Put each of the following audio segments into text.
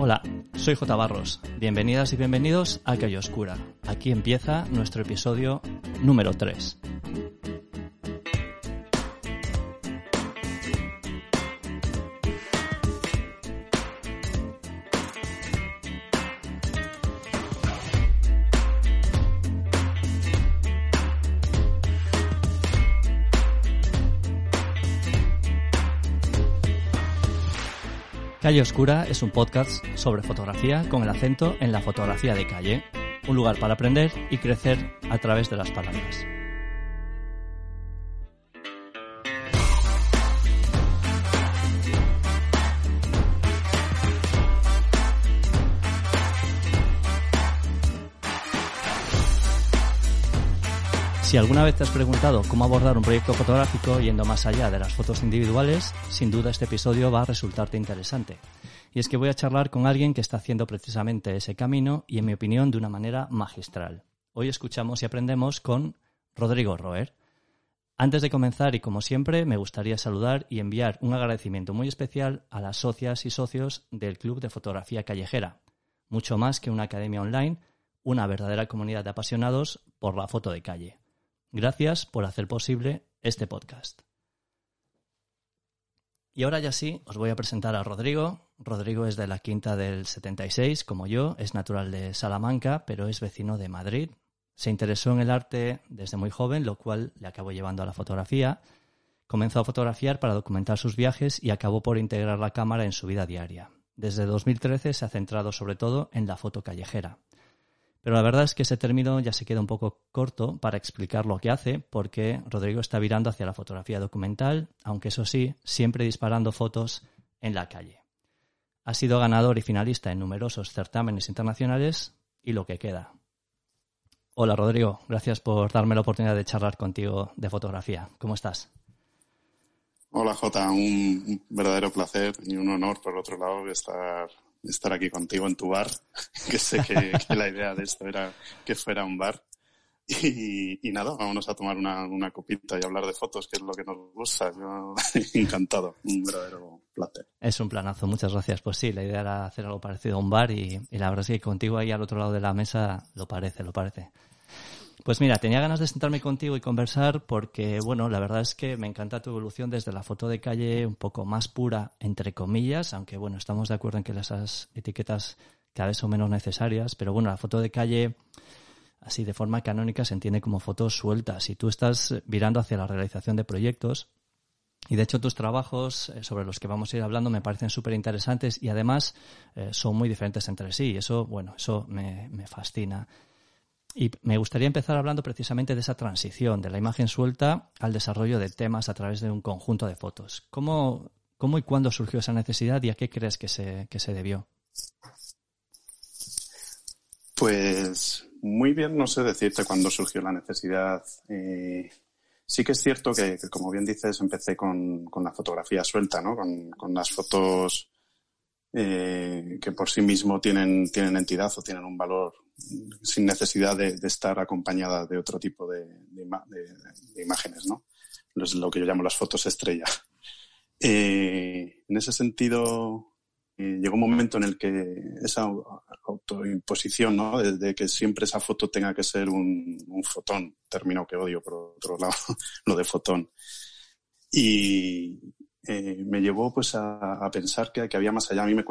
Hola, soy J. Barros. Bienvenidas y bienvenidos a Calle Oscura. Aquí empieza nuestro episodio número 3. Calle Oscura es un podcast sobre fotografía con el acento en la fotografía de calle, un lugar para aprender y crecer a través de las palabras. Si alguna vez te has preguntado cómo abordar un proyecto fotográfico yendo más allá de las fotos individuales, sin duda este episodio va a resultarte interesante. Y es que voy a charlar con alguien que está haciendo precisamente ese camino y, en mi opinión, de una manera magistral. Hoy escuchamos y aprendemos con Rodrigo Roer. Antes de comenzar, y como siempre, me gustaría saludar y enviar un agradecimiento muy especial a las socias y socios del Club de Fotografía Callejera. Mucho más que una academia online, una verdadera comunidad de apasionados por la foto de calle. Gracias por hacer posible este podcast. Y ahora ya sí, os voy a presentar a Rodrigo. Rodrigo es de la quinta del 76, como yo, es natural de Salamanca, pero es vecino de Madrid. Se interesó en el arte desde muy joven, lo cual le acabó llevando a la fotografía. Comenzó a fotografiar para documentar sus viajes y acabó por integrar la cámara en su vida diaria. Desde 2013 se ha centrado sobre todo en la foto callejera. Pero la verdad es que ese término ya se queda un poco corto para explicar lo que hace, porque Rodrigo está virando hacia la fotografía documental, aunque eso sí, siempre disparando fotos en la calle. Ha sido ganador y finalista en numerosos certámenes internacionales y lo que queda. Hola Rodrigo, gracias por darme la oportunidad de charlar contigo de fotografía. ¿Cómo estás? Hola Jota, un verdadero placer y un honor por otro lado estar estar aquí contigo en tu bar, que sé que, la idea de esto era que fuera un bar. Y, nada, vámonos a tomar una, una, copita y hablar de fotos, que es lo que nos gusta. Yo encantado, un verdadero placer. Es un planazo, muchas gracias. Pues sí, la idea era hacer algo parecido a un bar y, y la verdad es que contigo ahí al otro lado de la mesa lo parece, lo parece. Pues mira, tenía ganas de sentarme contigo y conversar porque, bueno, la verdad es que me encanta tu evolución desde la foto de calle un poco más pura, entre comillas, aunque bueno, estamos de acuerdo en que esas etiquetas cada vez son menos necesarias, pero bueno, la foto de calle, así de forma canónica, se entiende como fotos sueltas y tú estás virando hacia la realización de proyectos. Y de hecho tus trabajos eh, sobre los que vamos a ir hablando me parecen súper interesantes y además eh, son muy diferentes entre sí. Eso, bueno, eso me fascina. Y me gustaría empezar hablando precisamente de esa transición de la imagen suelta al desarrollo de temas a través de un conjunto de fotos. ¿Cómo, cómo y cuándo surgió esa necesidad y a qué crees que se, que se debió? Pues muy bien, no sé decirte cuándo surgió la necesidad. Eh, sí que es cierto que, como bien dices, empecé con, con la fotografía suelta, ¿no? Con, con las fotos eh, que por sí mismo tienen, tienen entidad o tienen un valor sin necesidad de, estar acompañada de otro tipo de, imágenes, ¿no? Es lo que yo llamo las fotos estrella. Eh, en ese sentido, eh, llegó un momento en el que esa autoimposición, ¿no? De, que siempre esa foto tenga que ser un, un fotón, término que odio por otro lado, lo de fotón. Y, eh, me llevó pues a, pensar que, había más allá. A mí me,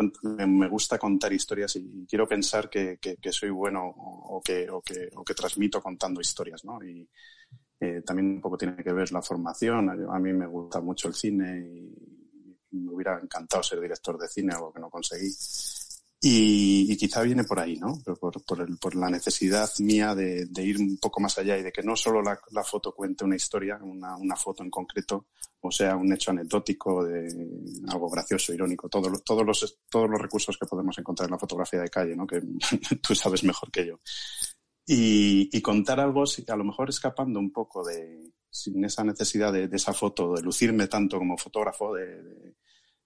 me, gusta contar historias y quiero pensar que, soy bueno o, que, o, que, transmito contando historias, ¿no? Y eh, también un poco tiene que ver la formación. A mí me gusta mucho el cine y me hubiera encantado ser director de cine, algo que no conseguí. Y, quizá viene por ahí, ¿no? Por, por, el, por la necesidad mía de, ir un poco más allá y de que no solo la, la foto cuente una historia, una, una, foto en concreto, o sea, un hecho anecdótico de algo gracioso, irónico, todos todos, los, todos los recursos que podemos encontrar en la fotografía de calle, ¿no? Que tú sabes mejor que yo. Y, y contar algo, a lo mejor escapando un poco de, sin esa necesidad de, de esa foto, de lucirme tanto como fotógrafo, de,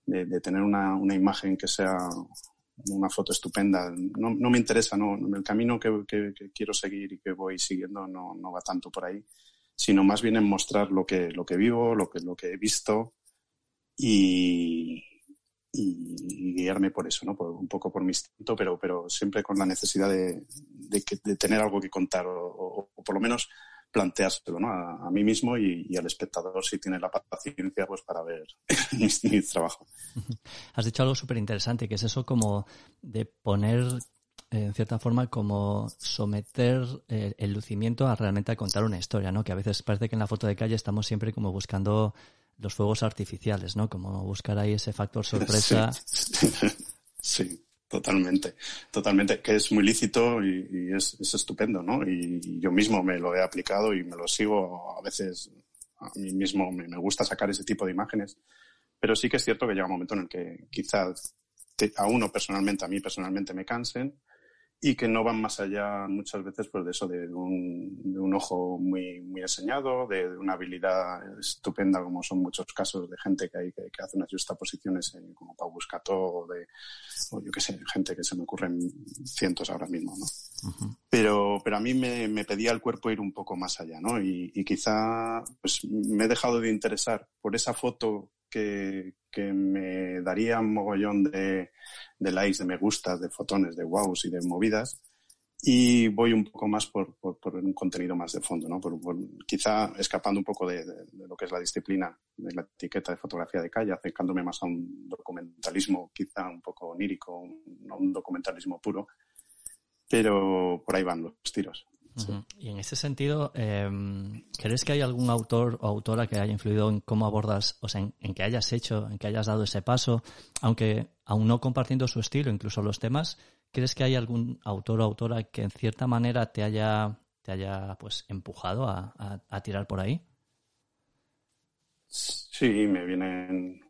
de, de tener una, una, imagen que sea una foto estupenda. No, no me interesa, no, el camino que, que, quiero seguir y que voy siguiendo no, no, va tanto por ahí, sino más bien en mostrar lo que, lo que vivo, lo que, lo que he visto y, y, guiarme por eso, ¿no? Por, un poco por mi instinto, pero, pero siempre con la necesidad de, de, tener algo que contar o, por lo menos planteárselo ¿no? a, mí mismo y, al espectador si tiene la paciencia pues para ver mi, trabajo. Has dicho algo súper interesante, que es eso como de poner en cierta forma como someter eh, el lucimiento a realmente a contar una historia, ¿no? Que a veces parece que en la foto de calle estamos siempre como buscando los fuegos artificiales, ¿no? Como buscar ahí ese factor sorpresa. Sí, totalmente, totalmente, que es muy lícito y, es, estupendo, ¿no? Y, yo mismo me lo he aplicado y me lo sigo a veces a mí mismo me, gusta sacar ese tipo de imágenes, pero sí que es cierto que llega un momento en el que quizás a uno personalmente, a mí personalmente me cansen y que no van más allá muchas veces pues de eso, de un, de un ojo muy, muy enseñado, de, una habilidad estupenda como son muchos casos de gente que hay que, hace unas justaposiciones eh, como Pau Buscato o de, o yo qué sé, gente que se me ocurren cientos ahora mismo, ¿no? Pero, pero a mí me, me, pedía el cuerpo ir un poco más allá, ¿no? Y, y quizá pues me he dejado de interesar por esa foto que, me daría un mogollón de, likes, de me gustas, de fotones, de wows y de movidas. Y voy un poco más por, por, un contenido más de fondo, ¿no? Por, quizá escapando un poco de, lo que es la disciplina de la etiqueta de fotografía de calle, acercándome más a un documentalismo quizá un poco onírico, no un documentalismo puro. Pero por ahí van los tiros. Y en ese sentido, em, ¿crees que hay algún autor o autora que haya influido en cómo abordas, o sea, en, que hayas hecho, en que hayas dado ese paso, aunque aún no compartiendo su estilo, incluso los temas, ¿crees que hay algún autor o autora que en cierta manera te haya, te haya pues empujado a, tirar por ahí? Sí, me vienen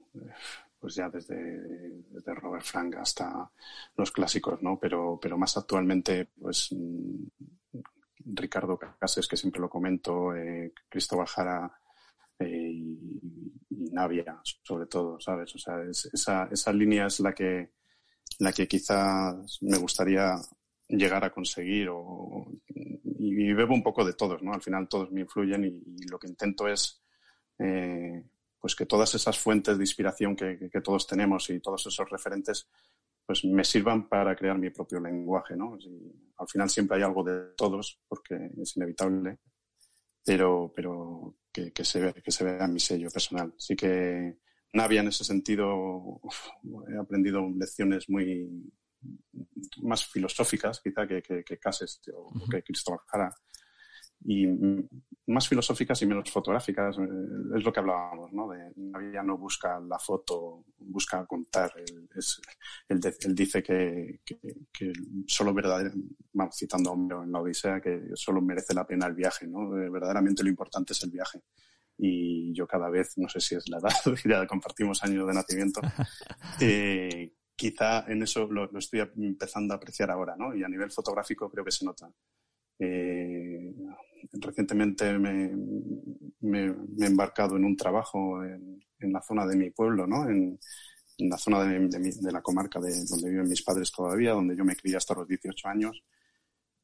pues ya desde, desde, Robert Frank hasta los clásicos, ¿no? Pero, pero más actualmente, pues Ricardo Cases, que siempre lo comento, eh, Cristóbal Jara eh, y, Navia, sobre todo, ¿sabes? O sea, esa, línea es la que, la que quizás me gustaría llegar a conseguir o, y, bebo un poco de todos, ¿no? Al final todos me influyen y, lo que intento es eh, pues que todas esas fuentes de inspiración que, que, todos tenemos y todos esos referentes pues me sirvan para crear mi propio lenguaje, ¿no? al final siempre hay algo de todos, porque es inevitable, pero, pero que, que se, que se vea mi sello personal. Así que Navia en ese sentido he aprendido lecciones muy más filosóficas quizá que, que, que Cases o que Cristóbal Jara y más filosóficas y menos fotográficas. Eh, es lo que hablábamos, ¿no? De Navia no busca la foto, busca contar. Él, es, él, dice que, que, solo verdaderamente, citando a Homero en la Odisea, que solo merece la pena el viaje, ¿no? Eh, verdaderamente lo importante es el viaje. Y yo cada vez, no sé si es la edad, ya compartimos años de nacimiento, eh, quizá en eso lo, lo, estoy empezando a apreciar ahora, ¿no? Y a nivel fotográfico creo que se nota. Eh, recientemente me, he embarcado en un trabajo en, la zona de mi pueblo, ¿no? En, la zona de, la comarca de donde viven mis padres todavía, donde yo me crié hasta los 18 años.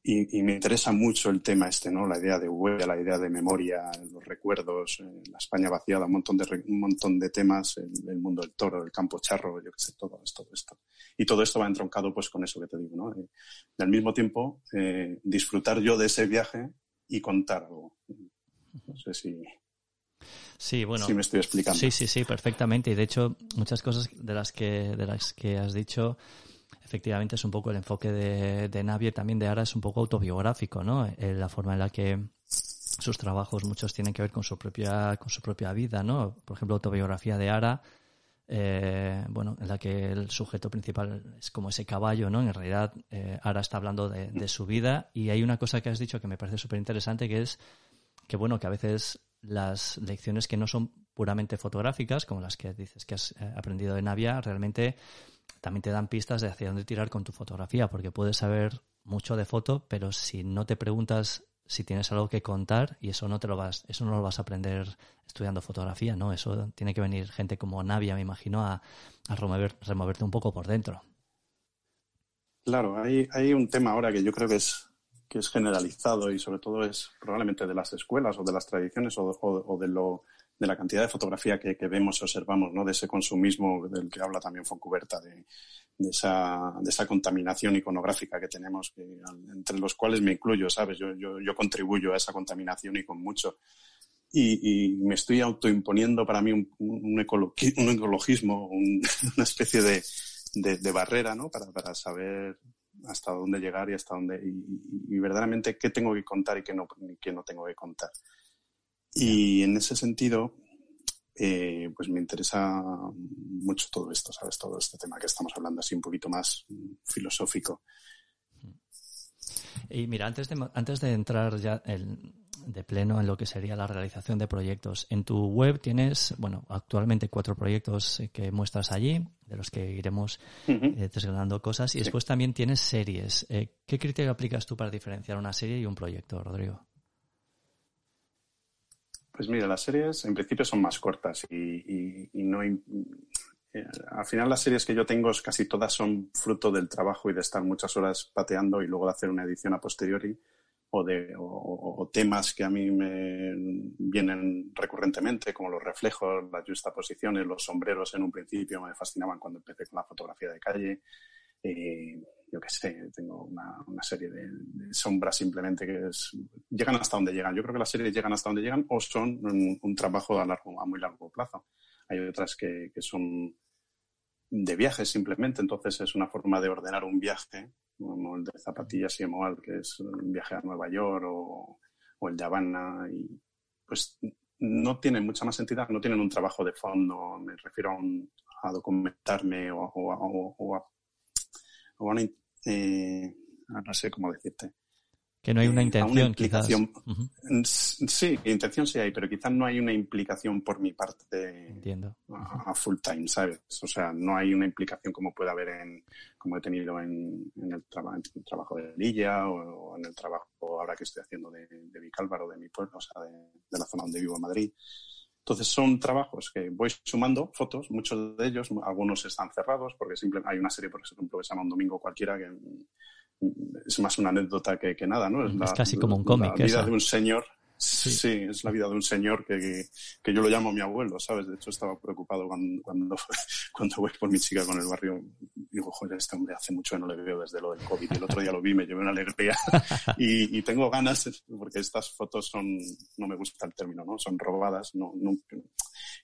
Y, me interesa mucho el tema este, ¿no? La idea de huella, la idea de memoria, los recuerdos, eh, la España vaciada, un montón de, un montón de temas, el, mundo del toro, el campo charro, yo qué sé, todo esto. Y todo esto va entroncado pues con eso que te digo, ¿no? Eh, y al mismo tiempo, eh, disfrutar yo de ese viaje y contar algo. No sé si... Sí, bueno. Si me estoy explicando. Sí, sí, sí, perfectamente. Y de hecho, muchas cosas de las que, de las que has dicho, efectivamente es un poco el enfoque de, de Navier, también de Ara, es un poco autobiográfico, ¿no? Eh, la forma en la que sus trabajos muchos tienen que ver con su propia, con su propia vida, ¿no? Por ejemplo, autobiografía de Ara, eh, bueno, en la que el sujeto principal es como ese caballo, ¿no? En realidad, eh, Ara está hablando de, de, su vida y hay una cosa que has dicho que me parece súper interesante, que es que, bueno, que a veces las lecciones que no son puramente fotográficas, como las que dices que has eh, aprendido de Navia, realmente también te dan pistas de hacia dónde tirar con tu fotografía, porque puedes saber mucho de foto, pero si no te preguntas si tienes algo que contar y eso no te lo vas, eso no lo vas a aprender estudiando fotografía, ¿no? Eso tiene que venir gente como Navia, me imagino, a, a removerte un poco por dentro. Claro, hay, hay un tema ahora que yo creo que es que es generalizado y sobre todo es probablemente de las escuelas o de las tradiciones o, o, de lo de la cantidad de fotografía que, vemos y observamos, ¿no? De ese consumismo del que habla también Foncuberta, de, de, esa, de esa contaminación iconográfica que tenemos, entre los cuales me incluyo, ¿sabes? Yo, yo, yo contribuyo a esa contaminación y con mucho. Y, me estoy autoimponiendo para mí un, un, ecologismo, una especie de, de, barrera, ¿no? Para, para saber hasta dónde llegar y hasta dónde y, verdaderamente qué tengo que contar y qué no, qué no tengo que contar. Y en ese sentido, eh, pues me interesa mucho todo esto, ¿sabes? Todo este tema que estamos hablando así un poquito más filosófico. Y mira, antes de, antes de entrar ya de pleno en lo que sería la realización de proyectos, en tu web tienes, bueno, actualmente cuatro proyectos eh, que muestras allí, de los que iremos eh, desgranando cosas, y después también tienes series. ¿Qué criterio aplicas tú para diferenciar una serie y un proyecto, Rodrigo? Pues mira, las series en principio son más cortas y, no... Eh, al final las series que yo tengo casi todas son fruto del trabajo y de estar muchas horas pateando y luego de hacer una edición a posteriori o de o, temas que a mí me vienen recurrentemente como los reflejos, las justaposiciones, los sombreros en un principio me fascinaban cuando empecé con la fotografía de calle. Eh, yo qué sé, tengo una, una serie de, sombras simplemente que es, llegan hasta donde llegan. Yo creo que las series llegan hasta donde llegan o son un, trabajo a, largo, a muy largo plazo. Hay otras que, que, son de viajes simplemente, entonces es una forma de ordenar un viaje, como el de Zapatillas y Emoal, que es un viaje a Nueva York o, o el de Habana, y pues no tienen mucha más entidad, no tienen un trabajo de fondo, me refiero a, a documentarme o, o, o a una, eh, no sé cómo decirte. Que no hay una intención, Sí, intención sí hay, pero quizás no hay una implicación por mi parte Entiendo. A, full time, ¿sabes? O sea, no hay una implicación como puede haber en, como he tenido en, el, trabajo de Lilla o, en el trabajo ahora que estoy haciendo de, de Vicálvaro, de mi pueblo, o sea, de, de la zona donde vivo en Madrid. Entonces son trabajos que voy sumando fotos, muchos de ellos, algunos están cerrados porque simplemente hay una serie, por ejemplo, que se llama Un Domingo Cualquiera, que es más una anécdota que, nada, ¿no? Es, casi como un cómic. La vida de un señor Sí. es la vida de un señor que, que, yo lo llamo mi abuelo, ¿sabes? De hecho, estaba preocupado cuando, cuando, cuando voy por mi chica con el barrio. Digo, joder, este hombre hace mucho que no le veo desde lo del COVID. El otro día lo vi, me llevé una alegría. y, y, tengo ganas, porque estas fotos son, no me gusta el término, ¿no? Son robadas, no, no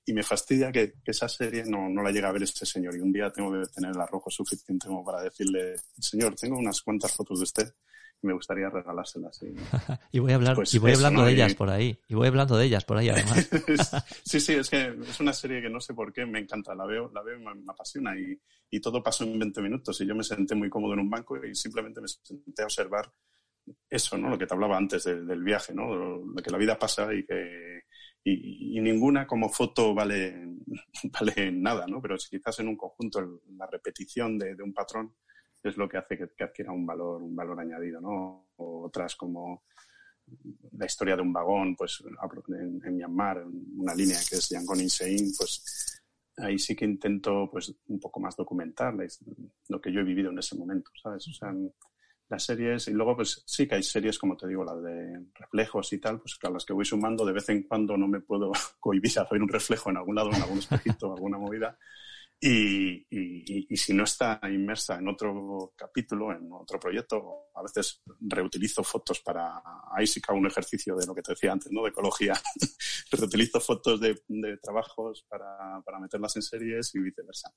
y me fastidia que, que, esa serie no, no la llega a ver este señor. Y un día tengo que tener el arrojo suficiente como para decirle, señor, tengo unas cuantas fotos de usted me gustaría regalárselas. Y, voy a hablar, pues y voy hablando de ellas por ahí. Y voy hablando de ellas por ahí además. sí, sí, es que es una serie que no sé por qué me encanta. La veo, la veo y me, apasiona. Y, y, todo pasó en 20 minutos. Y yo me senté muy cómodo en un banco y simplemente me senté a observar eso, ¿no? Lo que te hablaba antes del viaje, ¿no? De que la vida pasa y que y, ninguna como foto vale, vale nada, ¿no? Pero quizás en un conjunto la repetición de, de un patrón es lo que hace que, adquiera un valor, un valor añadido, ¿no? otras como la historia de un vagón, pues en, en Myanmar, una línea que es Yangon Insein, pues ahí sí que intento pues un poco más documentar lo que yo he vivido en ese momento, ¿sabes? O sea, las series, y luego pues sí que hay series, como te digo, las de reflejos y tal, pues a las que voy sumando, de vez en cuando no me puedo cohibir a ver un reflejo en algún lado, en algún espejito, alguna movida, y, y, y, si no está inmersa en otro capítulo, en otro proyecto, a veces reutilizo fotos para, ahí sí que hago un ejercicio de lo que te decía antes, ¿no? De ecología. reutilizo fotos de, de trabajos para, para, meterlas en series y viceversa.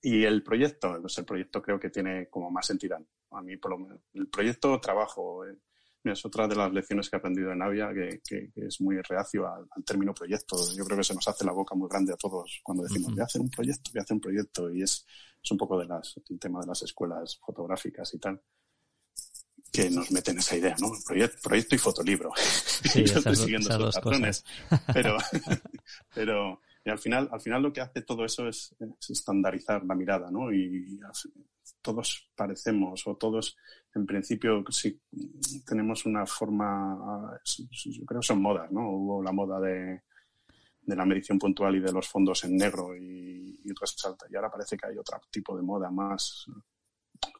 y, el proyecto, pues el proyecto creo que tiene como más entidad. A mí, por lo menos, el proyecto trabajo, eh, es otra de las lecciones que he aprendido en Avia, que, es muy reacio al, término proyecto. Yo creo que se nos hace la boca muy grande a todos cuando decimos, voy a hacer un proyecto, voy a hacer un proyecto. Y es, es un poco de las, el tema de las escuelas fotográficas y tal que nos meten esa idea, ¿no? Proyecto, proyecto y fotolibro. Sí, Yo estoy siguiendo esos patrones. Pero, pero y al final, al final lo que hace todo eso es, estandarizar la mirada, ¿no? Y, todos parecemos o todos, en principio, sí tenemos una forma, yo creo que son modas, ¿no? Hubo la moda de, de la medición puntual y de los fondos en negro y, y resalta. Y ahora parece que hay otro tipo de moda más,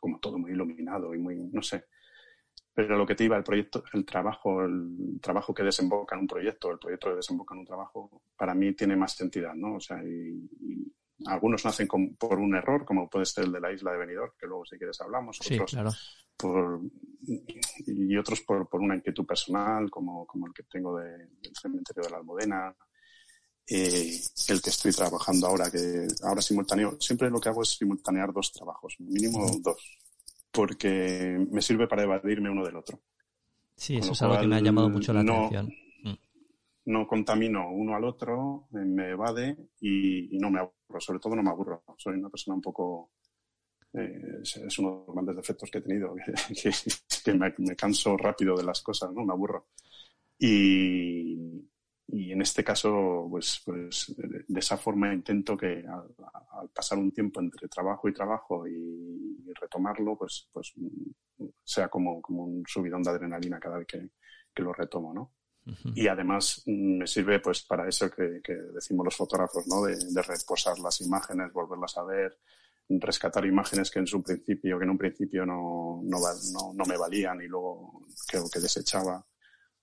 como todo muy iluminado y muy, no sé. pero lo que te iba, el proyecto, el trabajo, el trabajo que desemboca en un proyecto, el proyecto que desemboca en un trabajo, para mí tiene más entidad, ¿no? O sea, y, algunos nacen por un error, como puede ser el de la isla de Benidorm, que luego si quieres hablamos, otros por, y otros por, por, una inquietud personal, como, como el que tengo del cementerio de la Almudena, eh, el que estoy trabajando ahora, que ahora simultáneo, siempre lo que hago es simultanear dos trabajos, mínimo dos porque me sirve para evadirme uno del otro. Sí, eso es algo que me ha llamado mucho la atención. No contamino uno al otro, me evade y, no me aburro. Sobre todo no me aburro. Soy una persona un poco... Eh, es, uno de los grandes defectos que he tenido, que, me, canso rápido de las cosas, ¿no? Me aburro. Y, y en este caso, pues, pues de esa forma intento que al, pasar un tiempo entre trabajo y trabajo y, retomarlo, pues, pues sea como, como un subidón de adrenalina cada vez que, que lo retomo, ¿no? Y además me sirve pues para eso que, que decimos los fotógrafos, ¿no? De, de, reposar las imágenes, volverlas a ver, rescatar imágenes que en su principio, que en un principio no, no, no, no me valían y luego creo que desechaba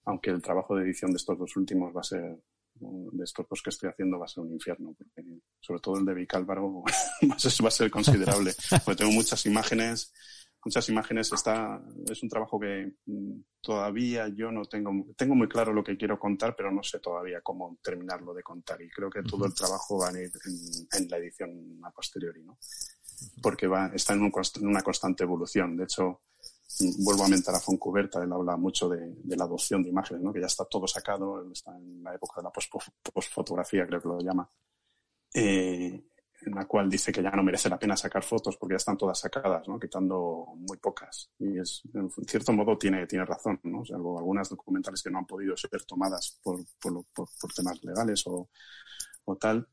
aunque el trabajo de edición de estos dos últimos va a ser, de estos dos que estoy haciendo va a ser un infierno, porque sobre todo el de Vicálvaro va a ser considerable, porque tengo muchas imágenes, muchas imágenes, está, es un trabajo que mm, todavía yo no tengo, tengo muy claro lo que quiero contar, pero no sé todavía cómo terminarlo de contar y creo que todo el trabajo va a ir en, la edición a posteriori, ¿no? Porque va, está en, en una constante evolución. De hecho, vuelvo a mentar a Foncuberta, él habla mucho de, la adopción de imágenes, ¿no? que ya está todo sacado, él está en la época de la postfotografía, creo que lo llama, eh, en la cual dice que ya no merece la pena sacar fotos porque ya están todas sacadas, ¿no? quitando muy pocas. Y es, en cierto modo tiene, tiene razón, ¿no? o algunas documentales que no han podido ser tomadas por, por, por temas legales o, o tal,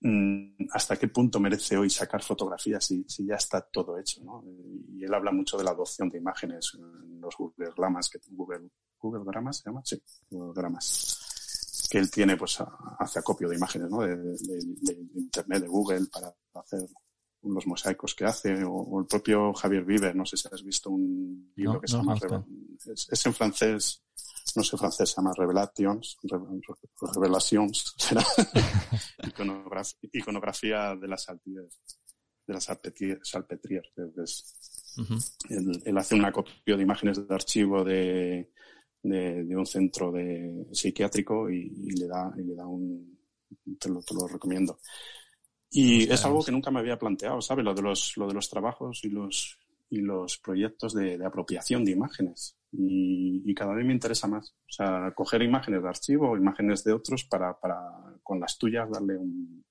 Mm, hasta qué punto merece hoy sacar fotografías si, si ya está todo hecho. ¿no? Y él habla mucho de la adopción de imágenes en los Google Dramas, que Google, Google Dramas se llama, sí, Google Dramas, que él tiene, pues hace acopio de imágenes ¿no? de, Internet, de Google, para hacer los mosaicos que hace, o, el propio Javier Viver, no sé si has visto un libro que se llama, es en francés, no sé francés, se llama Revelations, Revelations, será iconografía, de las salpetrías, de las salpetrías. él, hace una copia de imágenes de archivo de, de, un centro de psiquiátrico y, le da, y le da un, te lo, te lo recomiendo. Y es algo que nunca me había planteado, ¿sabes? Lo de los, lo de los trabajos y los, y los proyectos de, de apropiación de imágenes y, cada vez me interesa más. O sea, coger imágenes de archivo, imágenes de otros para, para con las tuyas darle un,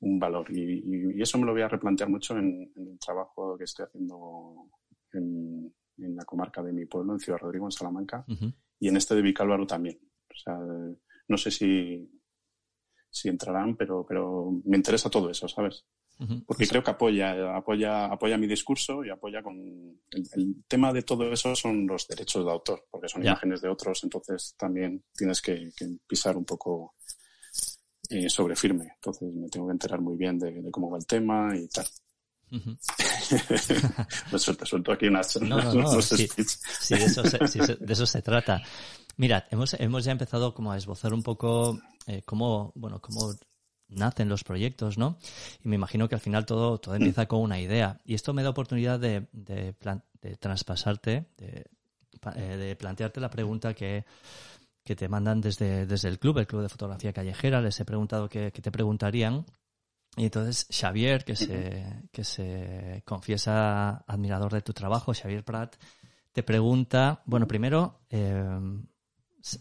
un valor. Y, y, eso me lo voy a replantear mucho en, el trabajo que estoy haciendo en, en, la comarca de mi pueblo, en Ciudad Rodrigo, en Salamanca, y en este de Vicálvaro también. O sea, no sé si, si entrarán, pero, pero me interesa todo eso, ¿sabes? Porque creo que apoya, apoya, apoya mi discurso y apoya con el, tema de todo eso son los derechos de autor, porque son imágenes de otros, entonces también tienes que, pisar un poco eh, sobre firme. Entonces me tengo que enterar muy bien de, cómo va el tema y tal. Me suelto, suelto aquí unas, no, no, sí, de, eso se, de eso se trata. Mirad, hemos, hemos ya empezado como a esbozar un poco eh, cómo, bueno, cómo nacen los proyectos, ¿no? Y me imagino que al final todo, todo empieza con una idea. Y esto me da oportunidad de, de, de traspasarte, de, eh, de, plantearte la pregunta que, que te mandan desde, desde el club, el Club de Fotografía Callejera. Les he preguntado qué, te preguntarían. Y entonces Xavier, que se, que se confiesa admirador de tu trabajo, Xavier Prat, te pregunta, bueno, primero, eh,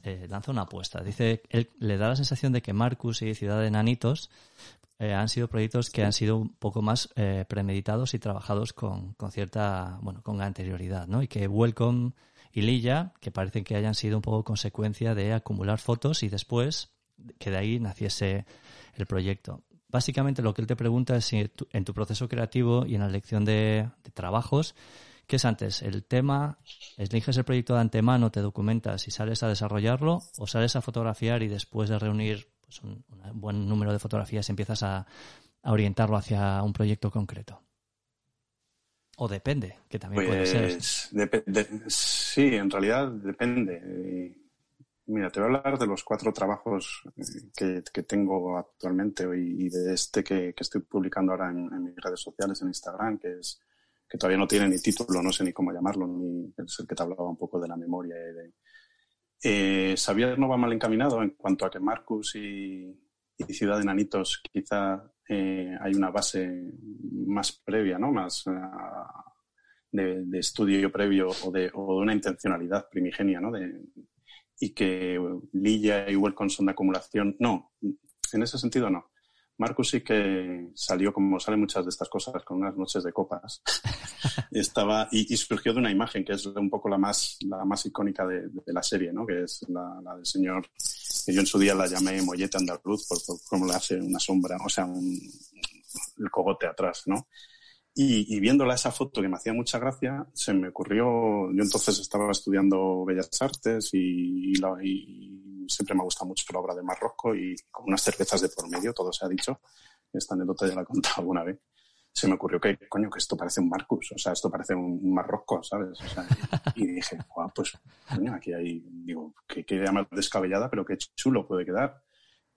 eh, lanza una apuesta. Dice, él le da la sensación de que Marcus y Ciudad de Nanitos eh, han sido proyectos que han sido un poco más eh, premeditados y trabajados con, con, cierta, bueno, con anterioridad, ¿no? Y que Welcome y Lilla, que parecen que hayan sido un poco consecuencia de acumular fotos y después que de ahí naciese el proyecto. Básicamente lo que él te pregunta es si en tu proceso creativo y en la elección de, de trabajos, ¿Qué es antes? ¿El tema? ¿Eliges el proyecto de antemano, te documentas y sales a desarrollarlo? ¿O sales a fotografiar y después de reunir pues, un, buen número de fotografías empiezas a, orientarlo hacia un proyecto concreto? O depende, que también puede ser. Pues, sí, en realidad depende. Mira, te voy a hablar de los cuatro trabajos eh, que, tengo actualmente y, de este que, estoy publicando ahora en, mis redes sociales, en Instagram, que es que todavía no tiene ni título, no sé ni cómo llamarlo, ni es el que te hablaba un poco de la memoria. Y eh, Xavier no va mal encaminado en cuanto a que Marcus y, Ciudad de Nanitos quizá eh, hay una base más previa, ¿no? Más ah, de, estudio previo o de, una intencionalidad primigenia, ¿no? Y que Lilla y Welcome son de acumulación. No, en ese sentido no. Marcus sí que salió, como salen muchas de estas cosas, con unas noches de copas. Estaba, y, surgió de una imagen que es un poco la más, la más icónica de, la serie, ¿no? Que es la, del señor, que yo en su día la llamé Mollete Andaluz, por, por cómo le hace una sombra, o sea, un, el cogote atrás, ¿no? Y, viéndola esa foto que me hacía mucha gracia, se me ocurrió, yo entonces estaba estudiando Bellas Artes y, siempre me ha gustado mucho la obra de Marrocco y con unas cervezas de por medio, todo se ha dicho, esta anécdota ya la he contado alguna vez, se me ocurrió que, coño, que esto parece un Marcus, o sea, esto parece un, Marrocco, ¿sabes? y, dije, pues, coño, aquí hay, digo, qué, idea más descabellada, pero qué chulo puede quedar.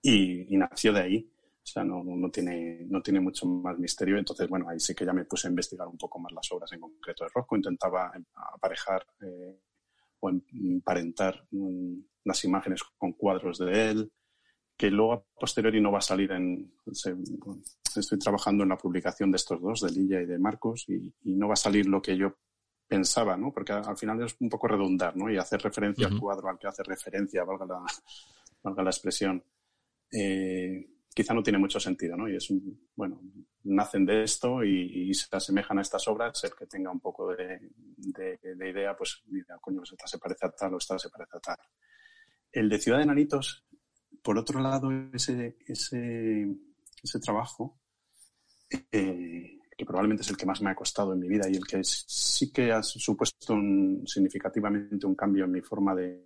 y nació de ahí o sea, no, no, tiene, no tiene mucho más misterio. Entonces, bueno, ahí sí que ya me puse a investigar un poco más las obras en concreto de Rosco. Intentaba aparejar eh, o emparentar mm, las imágenes con cuadros de él, que luego a posteriori no va a salir en... estoy trabajando en la publicación de estos dos, de Lilla y de Marcos, y, no va a salir lo que yo pensaba, ¿no? Porque al final es un poco redundar, ¿no? Y hacer referencia al cuadro al que hace referencia, valga la, valga la expresión. Eh, quizá no tiene mucho sentido, ¿no? Y es, bueno, nacen de esto y, se asemejan a estas obras, el que tenga un poco de, idea, pues mira, coño, pues esta se parece a tal o esta se parece a tal. El de Ciudad de Nanitos, por otro lado, ese, ese, trabajo, eh, que probablemente es el que más me ha costado en mi vida y el que sí que ha supuesto significativamente un cambio en mi forma de,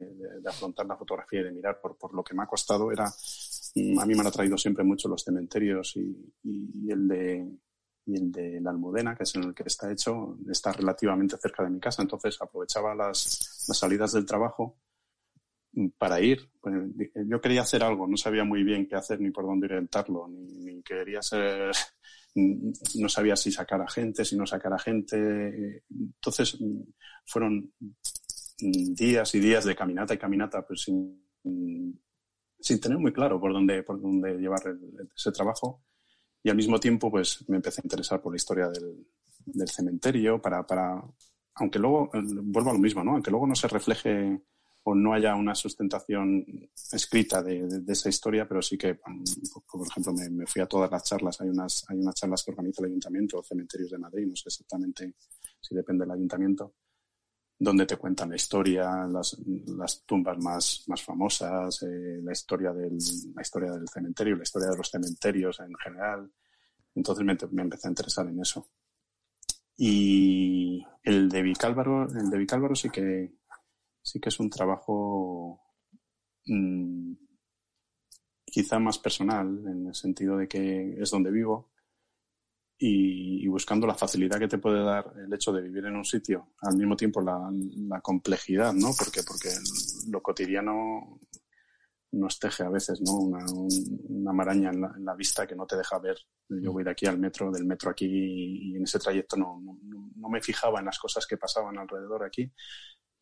afrontar la fotografía y de mirar por lo que me ha costado, era a mí me han atraído siempre mucho los cementerios y, el de y el de la Almudena, que es en el que está hecho, está relativamente cerca de mi casa, entonces aprovechaba las, las salidas del trabajo para ir. Pues, yo quería hacer algo, no sabía muy bien qué hacer ni por dónde orientarlo, ni, quería ser, no sabía si sacar a gente, si no sacar a gente. Entonces fueron días y días de caminata y caminata, pues sin, sin tener muy claro por dónde, por dónde llevar ese trabajo. Y al mismo tiempo, pues me empecé a interesar por la historia del, del cementerio, para, para, aunque luego, eh, vuelvo a lo mismo, ¿no? Aunque luego no se refleje o no haya una sustentación escrita de, de, esa historia, pero sí que, por ejemplo, me, me, fui a todas las charlas. Hay unas, hay unas charlas que organiza el Ayuntamiento, Cementerios de Madrid, no sé exactamente si depende del Ayuntamiento, donde te cuentan la historia, las, las tumbas más, más famosas, eh, la, historia del, la historia del cementerio, la historia de los cementerios en general. Entonces me, me empecé a interesar en eso. Y el de Vicálvaro, el de Vicálvaro sí que, sí que es un trabajo mmm, quizá más personal, en el sentido de que es donde vivo y, buscando la facilidad que te puede dar el hecho de vivir en un sitio, al mismo tiempo la, complejidad, ¿no? Porque, porque lo cotidiano nos teje a veces, ¿no? Una, maraña en la, vista que no te deja ver. Yo voy de aquí al metro, del metro aquí, y, en ese trayecto no, no, no, me fijaba en las cosas que pasaban alrededor aquí.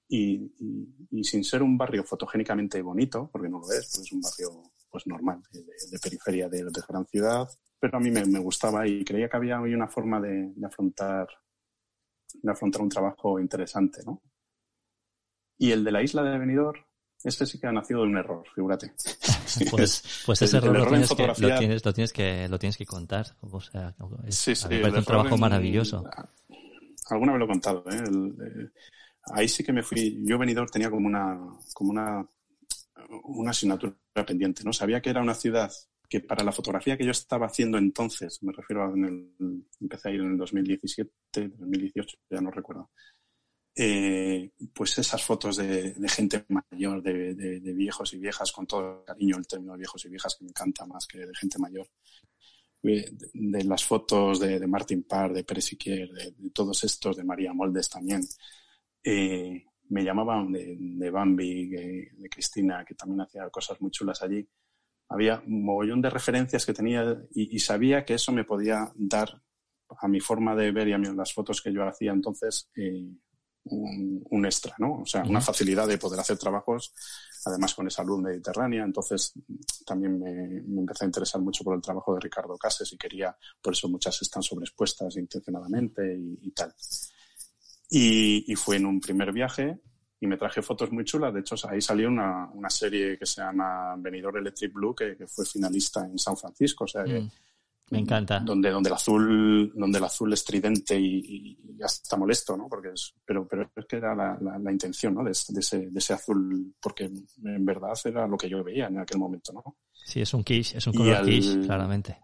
Y, sin ser un barrio fotogénicamente bonito, porque no lo es, pues es un barrio pues normal, de, periferia de, gran ciudad, pero a mí me, me, gustaba y creía que había hoy una forma de, de, afrontar de afrontar un trabajo interesante, ¿no? Y el de la isla de Benidorm, este sí que ha nacido de un error, figúrate. Pues, pues ese error, lo, tienes que, lo, tienes, lo, tienes que, lo tienes que contar. O sea, es, sí, sí, me parece un trabajo en, maravilloso. Alguna vez lo he contado, ¿eh? El, eh, ahí sí que me fui. Yo Benidorm tenía como una, como una, una asignatura pendiente, ¿no? Sabía que era una ciudad que para la fotografía que yo estaba haciendo entonces, me refiero a en el, empecé a ir en el 2017, 2018, ya no recuerdo, eh, pues esas fotos de, de gente mayor, de, de, viejos y viejas, con todo el cariño el término de viejos y viejas que me encanta más que de gente mayor, de, las fotos de, de Martin Parr, de Pérez Siquier, de, todos estos, de María Moldes también, eh, me llamaban de, Bambi, de, Cristina, que también hacía cosas muy chulas allí. Había un mogollón de referencias que tenía y, sabía que eso me podía dar a mi forma de ver y a las fotos que yo hacía entonces eh, un, extra, ¿no? O sea, una facilidad de poder hacer trabajos, además con esa luz mediterránea. Entonces, también me, me, empecé a interesar mucho por el trabajo de Ricardo Cases y quería, por eso muchas están sobreexpuestas intencionadamente y, tal. Y, y, fue en un primer viaje y me traje fotos muy chulas. De hecho, ahí salió una, una serie que se llama Venidor Electric Blue, que, que fue finalista en San Francisco. O sea, que, mm. Me encanta. Donde, donde el azul, donde el azul es tridente y, y hasta molesto, ¿no? Porque es, pero, pero es que era la, la, intención, ¿no? De, ese, de ese azul, porque en verdad era lo que yo veía en aquel momento, ¿no? Sí, es un quiche, es un color quiche, claramente.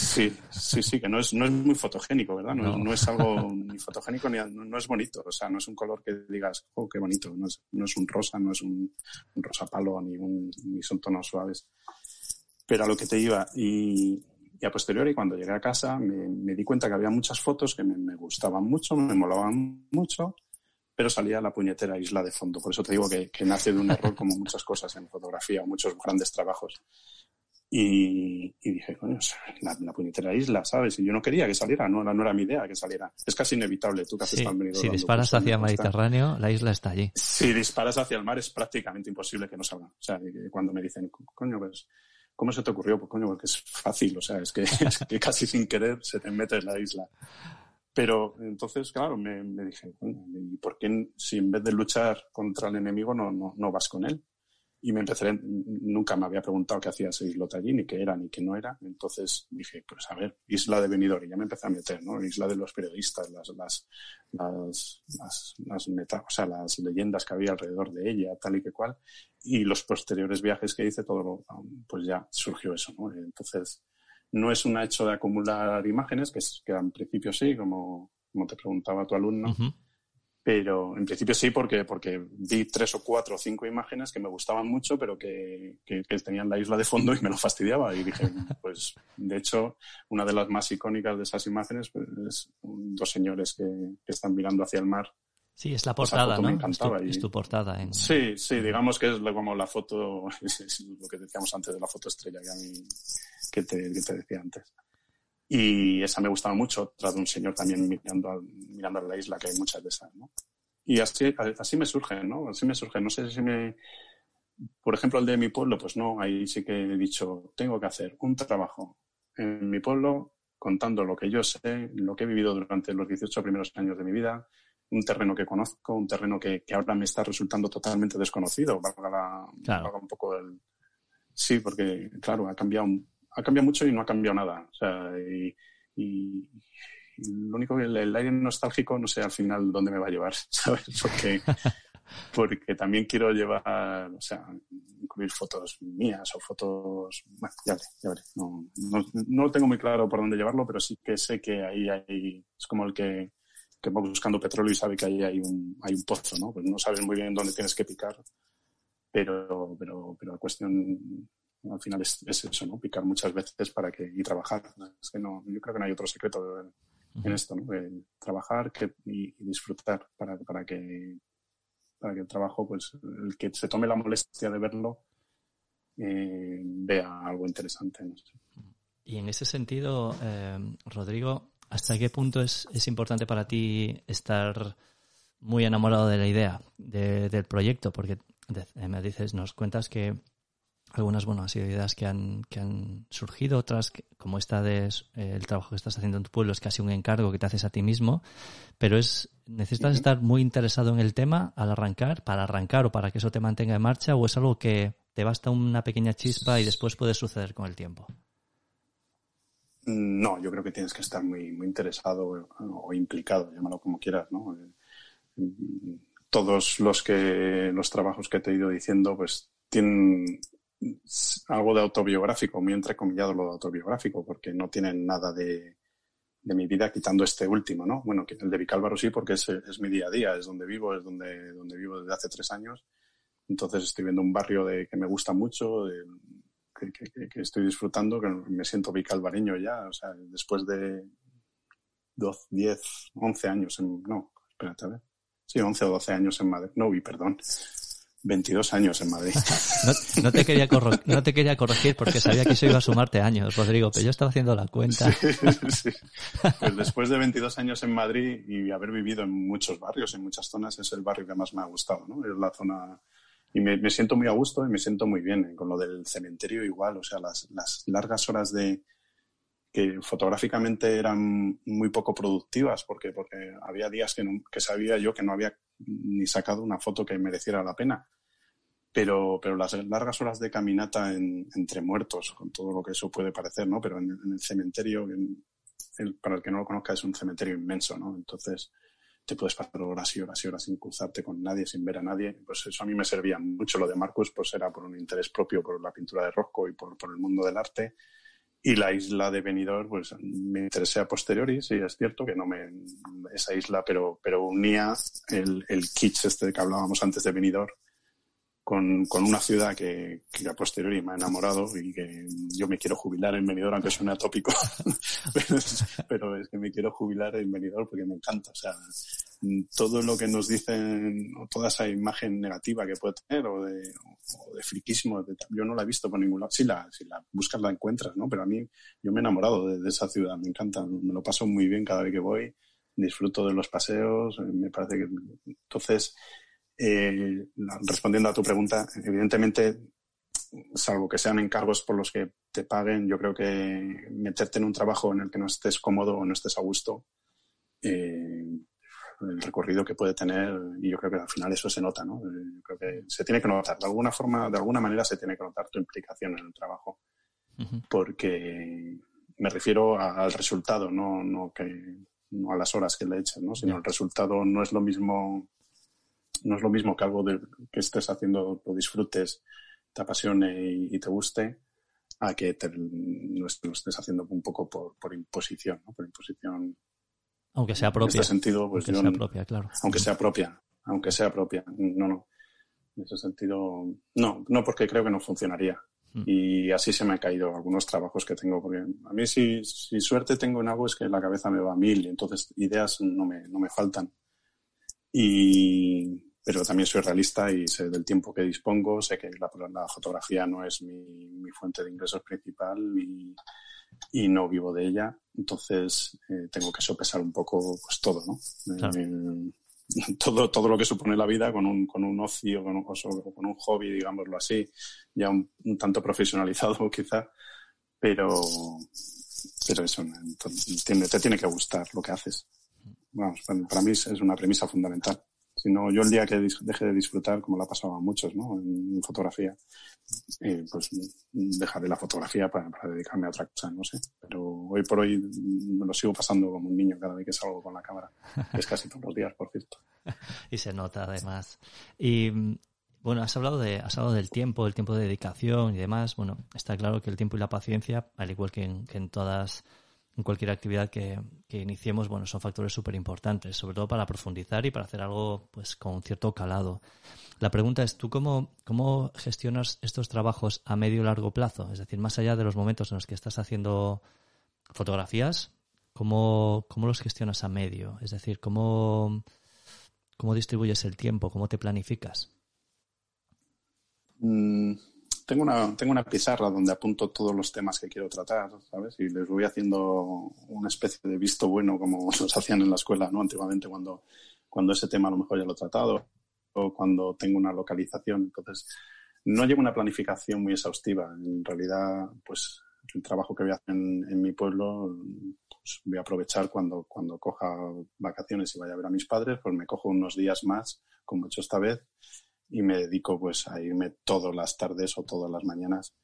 Sí, sí, sí, que no es, no es muy fotogénico, ¿verdad? No, no. es algo ni fotogénico ni no, es bonito. O sea, no es un color que digas, oh, qué bonito. No es, no es un rosa, no es un, un rosa palo, ni, un, ni son tonos suaves. Pero a lo que te iba, y, y a posteriori, cuando llegué a casa, me, di cuenta que había muchas fotos que me, gustaban mucho, me molaban mucho, pero salía la puñetera isla de fondo. Por eso te digo que, nace de un error como muchas cosas en fotografía, muchos grandes trabajos. Y, dije, coño, la, puñetera isla, ¿sabes? Y yo no quería que saliera, no, no era mi idea que saliera. Es casi inevitable, tú que has estado Si disparas hacia el Mediterráneo, la isla está allí. Si disparas hacia el mar, es prácticamente imposible que no salga. O sea, cuando me dicen, coño, pues ¿Cómo se te ocurrió? Pues coño, porque es fácil, o sea, es que, casi sin querer se te mete en la isla. Pero entonces, claro, me, dije, ¿y por qué si en vez de luchar contra el enemigo no, no, no vas con él? Y me empecé, nunca me había preguntado qué hacía ese islota allí, ni qué era, ni qué no era. Entonces dije, pues a ver, isla de venidor, y ya me empecé a meter, ¿no? Isla de los periodistas, las, las, las, las, las meta, o sea, las leyendas que había alrededor de ella, tal y que cual. Y los posteriores viajes que hice, todo, pues ya surgió eso, ¿no? Entonces, no es un hecho de acumular imágenes, que, es, que en principio sí, como, como te preguntaba tu alumno. Pero en principio sí, porque, porque vi tres o cuatro o cinco imágenes que me gustaban mucho, pero que, que, tenían la isla de fondo y me lo fastidiaba. Y dije, pues, de hecho, una de las más icónicas de esas imágenes pues, es dos señores que, que están mirando hacia el mar. Sí, es la portada, ¿no? Es tu, portada. Sí, sí, digamos que es como la foto, es lo que decíamos antes de la foto estrella que, a mí, que, te, que te decía antes. Y esa me gustaba mucho, tras de un señor también mirando a, mirando a la isla, que hay muchas de esas, ¿no? Y así, así me surgen, ¿no? Así me surgen. No sé si me... Por ejemplo, el de mi pueblo, pues no, ahí sí que he dicho, tengo que hacer un trabajo en mi pueblo contando lo que yo sé, lo que he vivido durante los 18 primeros años de mi vida, un terreno que conozco, un terreno que, que ahora me está resultando totalmente desconocido, valga, claro. un poco el... Sí, porque, claro, ha cambiado ha cambiado mucho y no ha cambiado nada. O sea, y, lo único que el, aire nostálgico, no sé al final dónde me va a llevar, ¿sabes? Porque, porque también quiero llevar, o sea, incluir fotos mías o fotos, bueno, ya ya veré. No, no, no lo tengo muy claro por dónde llevarlo, pero sí que sé que ahí hay, es como el que, que va buscando petróleo y sabe que ahí hay un, hay un pozo, ¿no? Pues no sabes muy bien dónde tienes que picar, pero, pero, pero la cuestión al final es, eso, ¿no? Picar muchas veces para que, y trabajar. Es que no, yo creo que no hay otro secreto en esto, ¿no? trabajar que, y, disfrutar para, para que para que el trabajo, pues, el que se tome la molestia de verlo, eh, vea algo interesante. Y en ese sentido, eh, Rodrigo, ¿hasta qué punto es, es importante para ti estar muy enamorado de la idea, del proyecto? Porque me dices, nos cuentas que algunas, bueno, han sido ideas que han, que han surgido, otras, como esta de eh, el trabajo que estás haciendo en tu pueblo, es casi un encargo que te haces a ti mismo, pero es, necesitas estar muy interesado en el tema al arrancar, para arrancar o para que eso te mantenga en marcha, o es algo que te basta una pequeña chispa y después puede suceder con el tiempo. No, yo creo que tienes que estar muy, muy interesado o, implicado, llámalo como quieras, ¿no? Eh, todos los que, los trabajos que te he ido diciendo, pues tienen algo de autobiográfico, muy entrecomillado lo de autobiográfico, porque no tienen nada de, de mi vida quitando este último, ¿no? Bueno, el de Vicálvaro sí, porque es, es, mi día a día, es donde vivo, es donde, donde vivo desde hace tres años. Entonces estoy viendo un barrio de, que me gusta mucho, que, estoy disfrutando, que me siento vicalvareño ya, o sea, después de 12, 10, 11 años en, no, espérate a ver, sí, 11 o 12 años en Madrid, no vi, perdón, 22 años en Madrid. no, te quería no te quería corregir porque sabía que eso iba a sumarte años, Rodrigo, pero yo estaba haciendo la cuenta. Sí, Pues después de 22 años en Madrid y haber vivido en muchos barrios, en muchas zonas, es el barrio que más me ha gustado, ¿no? Es la zona... Y me, me siento muy a gusto y me siento muy bien. Con lo del cementerio igual, o sea, las, las largas horas de, que fotográficamente eran muy poco productivas porque, porque había días que, que sabía yo que no había ni sacado una foto que mereciera la pena. Pero, pero las largas horas de caminata entre muertos, con todo lo que eso puede parecer, ¿no? Pero en, el cementerio, para el que no lo conozca, es un cementerio inmenso, ¿no? Entonces, te puedes pasar horas y horas y horas sin cruzarte con nadie, sin ver a nadie. Pues eso a mí me servía mucho. Lo de Marcus, pues era por un interés propio por la pintura de Rosco y por, por el mundo del arte y la isla de Benidorm, pues me interesé a posteriori, sí, es cierto que no me, esa isla, pero, pero unía el, el kitsch este que hablábamos antes de Benidorm con, con una ciudad que, que, a posteriori me ha enamorado y que yo me quiero jubilar en Benidorm, aunque suene atópico, pero, pero, es que me quiero jubilar en Benidorm porque me encanta, o sea, todo lo que nos dicen, o toda esa imagen negativa que puede tener, o de, o de friquismo, yo no la he visto por ningún lado. Si la, si la buscas, la encuentras, ¿no? Pero a mí, yo me he enamorado de, esa ciudad, me encanta, me lo paso muy bien cada vez que voy, disfruto de los paseos, me parece que. Entonces, eh, respondiendo a tu pregunta, evidentemente, salvo que sean encargos por los que te paguen, yo creo que meterte en un trabajo en el que no estés cómodo o no estés a gusto, eh, el recorrido que puede tener y yo creo que al final eso se nota, ¿no? Eh, yo creo que se tiene que notar, de alguna forma, de alguna manera se tiene que notar tu implicación en el trabajo, porque me refiero al resultado, no, no, que, no a las horas que le echas, ¿no? Sino el resultado no es lo mismo, no es lo mismo que algo de, que estés haciendo, lo disfrutes, te apasione y, te guste, a que te, lo, estés haciendo un poco por, por imposición, ¿no? Por imposición aunque sea propia. En ese sentido, pues aunque sea propia, claro. Aunque sea propia, aunque sea propia. No, no. En ese sentido, no, no porque creo que no funcionaría. Mm. Y así se me han caído algunos trabajos que tengo, porque a mí si, si suerte tengo en algo es que la cabeza me va a mil y entonces ideas no me, no me faltan. Y, pero también soy realista y sé del tiempo que dispongo, sé que la, la fotografía no es mi, mi fuente de ingresos principal y, y no vivo de ella, entonces eh, tengo que sopesar un poco pues todo, ¿no? Eh, todo, todo lo que supone la vida con un, con un ocio, con un, con un hobby, digámoslo así, ya un, tanto profesionalizado quizá, pero, pero eso, te, te tiene que gustar lo que haces. Vamos, para mí es una premisa fundamental. Si no, yo el día que deje de disfrutar, como la pasado a muchos, ¿no? En, fotografía, eh, pues dejaré la fotografía para, dedicarme a otra cosa, no sé. Pero hoy por hoy me lo sigo pasando como un niño cada vez que salgo con la cámara. es casi todos los días, por cierto. y se nota además. Y bueno, has hablado de, has hablado del tiempo, el tiempo de dedicación y demás. Bueno, está claro que el tiempo y la paciencia, al igual que en, que en todas en cualquier actividad que, iniciemos, bueno, son factores súper importantes, sobre todo para profundizar y para hacer algo pues con cierto calado. La pregunta es, ¿tú cómo, cómo gestionas estos trabajos a medio y largo plazo? Es decir, más allá de los momentos en los que estás haciendo fotografías, ¿cómo, cómo los gestionas a medio? Es decir, ¿cómo, cómo distribuyes el tiempo? ¿Cómo te planificas? Mm, tengo una, tengo una pizarra donde apunto todos los temas que quiero tratar, ¿sabes? Y les voy haciendo una especie de visto bueno como los hacían en la escuela, ¿no? Antiguamente cuando, cuando ese tema a lo mejor ya lo he tratado o cuando tengo una localización. Entonces, no llevo una planificación muy exhaustiva. En realidad, pues el trabajo que voy a hacer en, mi pueblo, pues voy a aprovechar cuando, cuando coja vacaciones y vaya a ver a mis padres, pues me cojo unos días más, como he hecho esta vez, y me dedico pues a irme todas las tardes o todas las mañanas.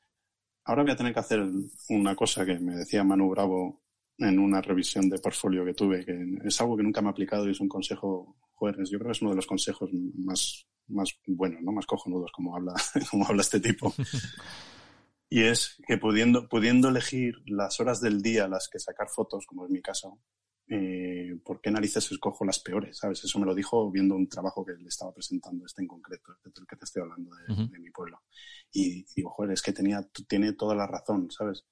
Ahora voy a tener que hacer una cosa que me decía Manu Bravo en una revisión de portfolio que tuve, que es algo que nunca me ha aplicado y es un consejo, joder, yo creo que es uno de los consejos más, más buenos, ¿no? Más cojonudos como habla, como habla este tipo. Y es que pudiendo, pudiendo elegir las horas del día a las que sacar fotos, como es mi caso, eh, ¿por qué narices escojo las peores? ¿Sabes? Eso me lo dijo viendo un trabajo que le estaba presentando, este en concreto, el que te estoy hablando de, mi pueblo. Y, digo, joder, es que tenía, tiene toda la razón, ¿sabes?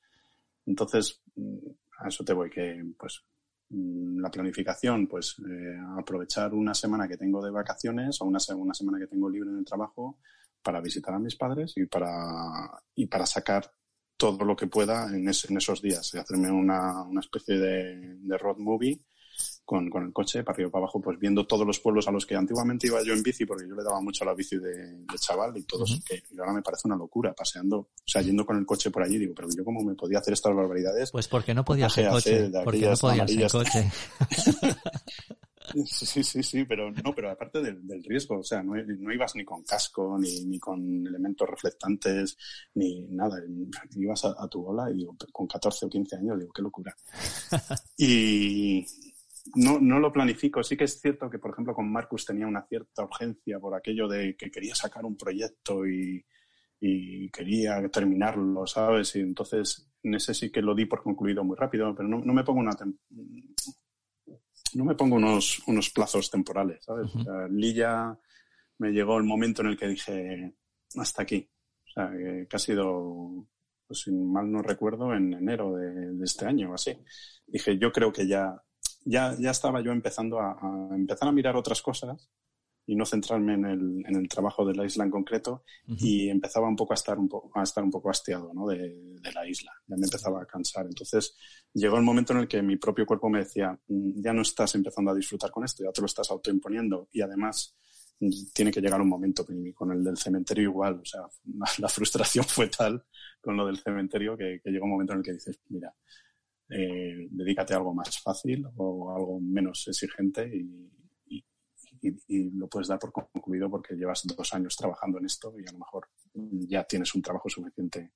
Entonces, mm, a eso te voy, que pues mm, la planificación, pues eh, aprovechar una semana que tengo de vacaciones o una, una semana que tengo libre en el trabajo para visitar a mis padres y para, y para sacar todo lo que pueda en, en esos días, y hacerme una, una especie de, de, road movie con, con, el coche para arriba y para abajo, pues viendo todos los pueblos a los que antiguamente iba yo en bici, porque yo le daba mucho a la bici de, chaval y todos, que ahora me parece una locura, paseando, o sea, yendo con el coche por allí, digo, pero yo cómo me podía hacer estas barbaridades. Pues porque no podía hacer coche, porque no podía hacer coche. Sí, sí, sí, pero no, pero aparte del, del riesgo, o sea, no, no, ibas ni con casco, ni, ni con elementos reflectantes, ni nada. Ibas a, tu bola y digo, con 14 o 15 años, digo, qué locura. y no, no lo planifico. Sí que es cierto que, por ejemplo, con Marcus tenía una cierta urgencia por aquello de que quería sacar un proyecto y, y quería terminarlo, ¿sabes? Y entonces en ese sí que lo di por concluido muy rápido, pero no, no me pongo una, no me pongo unos, unos plazos temporales, ¿sabes? Lilla me llegó el momento en el que dije, hasta aquí. O sea, que, ha sido, pues si mal no recuerdo, en enero de, este año, así. Dije, yo creo que ya, ya, ya estaba yo empezando a, a empezar a mirar otras cosas y no centrarme en el, en el trabajo de la isla en concreto y empezaba un poco a estar un poco, a estar un poco hastiado ¿no? de, de, la isla. Ya me empezaba a cansar. Entonces llegó el momento en el que mi propio cuerpo me decía, mm, ya no estás empezando a disfrutar con esto, ya te lo estás autoimponiendo y además mm, tiene que llegar un momento con el del cementerio igual. O sea, la frustración fue tal con lo del cementerio que, que llegó un momento en el que dices, mira, eh, dedícate a algo más fácil o algo menos exigente y, y, lo puedes dar por concluido porque llevas dos años trabajando en esto y a lo mejor ya tienes un trabajo suficiente.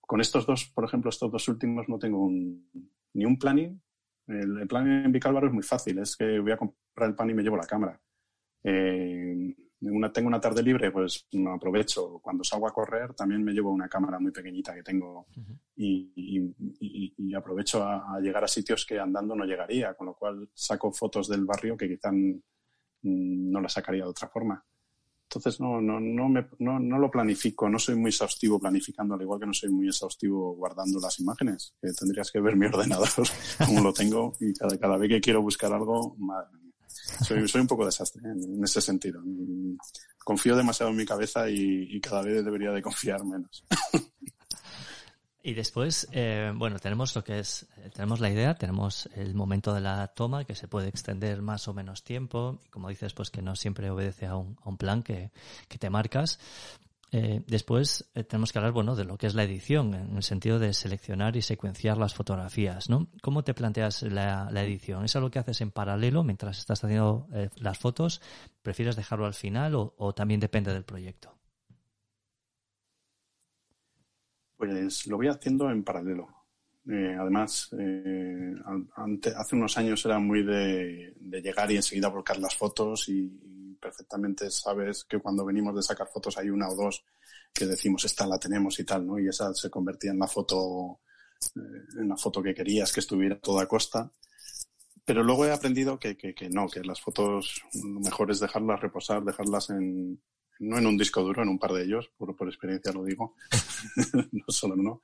Con estos dos, por ejemplo, estos dos últimos no tengo ni un planning. El, planning en Vicálvaro es muy fácil, es que voy a comprar el pan y me llevo la cámara. Eh, una, tengo una tarde libre, pues no aprovecho. Cuando salgo a correr también me llevo una cámara muy pequeñita que tengo y, y, aprovecho a, a, llegar a sitios que andando no llegaría, con lo cual saco fotos del barrio que quizás no la sacaría de otra forma. Entonces no, no, no, me, no, no, lo planifico, no soy muy exhaustivo planificando, al igual que no soy muy exhaustivo guardando las imágenes, tendrías que ver mi ordenador como lo tengo y cada, cada vez que quiero buscar algo, madre mía. Soy, soy un poco desastre ¿eh? en ese sentido. Confío demasiado en mi cabeza y, y cada vez debería de confiar menos. Y después, eh, bueno, tenemos lo que es, eh, tenemos la idea, tenemos el momento de la toma que se puede extender más o menos tiempo, como dices, pues que no siempre obedece a un, a un plan que, te marcas. Eh, después eh, tenemos que hablar, bueno, de lo que es la edición, en el sentido de seleccionar y secuenciar las fotografías, ¿no? ¿Cómo te planteas la, edición? ¿Es algo que haces en paralelo mientras estás haciendo las fotos? ¿Prefieres dejarlo al final o también depende del proyecto? Pues lo voy haciendo en paralelo. Eh, además, eh, hace unos años era muy de, llegar y enseguida volcar las fotos y, perfectamente sabes que cuando venimos de sacar fotos hay una o dos que decimos esta la tenemos y tal, ¿no? Y esa se convertía en la foto, eh, en la foto que querías que estuviera toda costa. Pero luego he aprendido que, que, que no, que las fotos lo mejor es dejarlas reposar, dejarlas en, no en un disco duro, en un par de ellos, por, por experiencia lo digo, no solo en uno,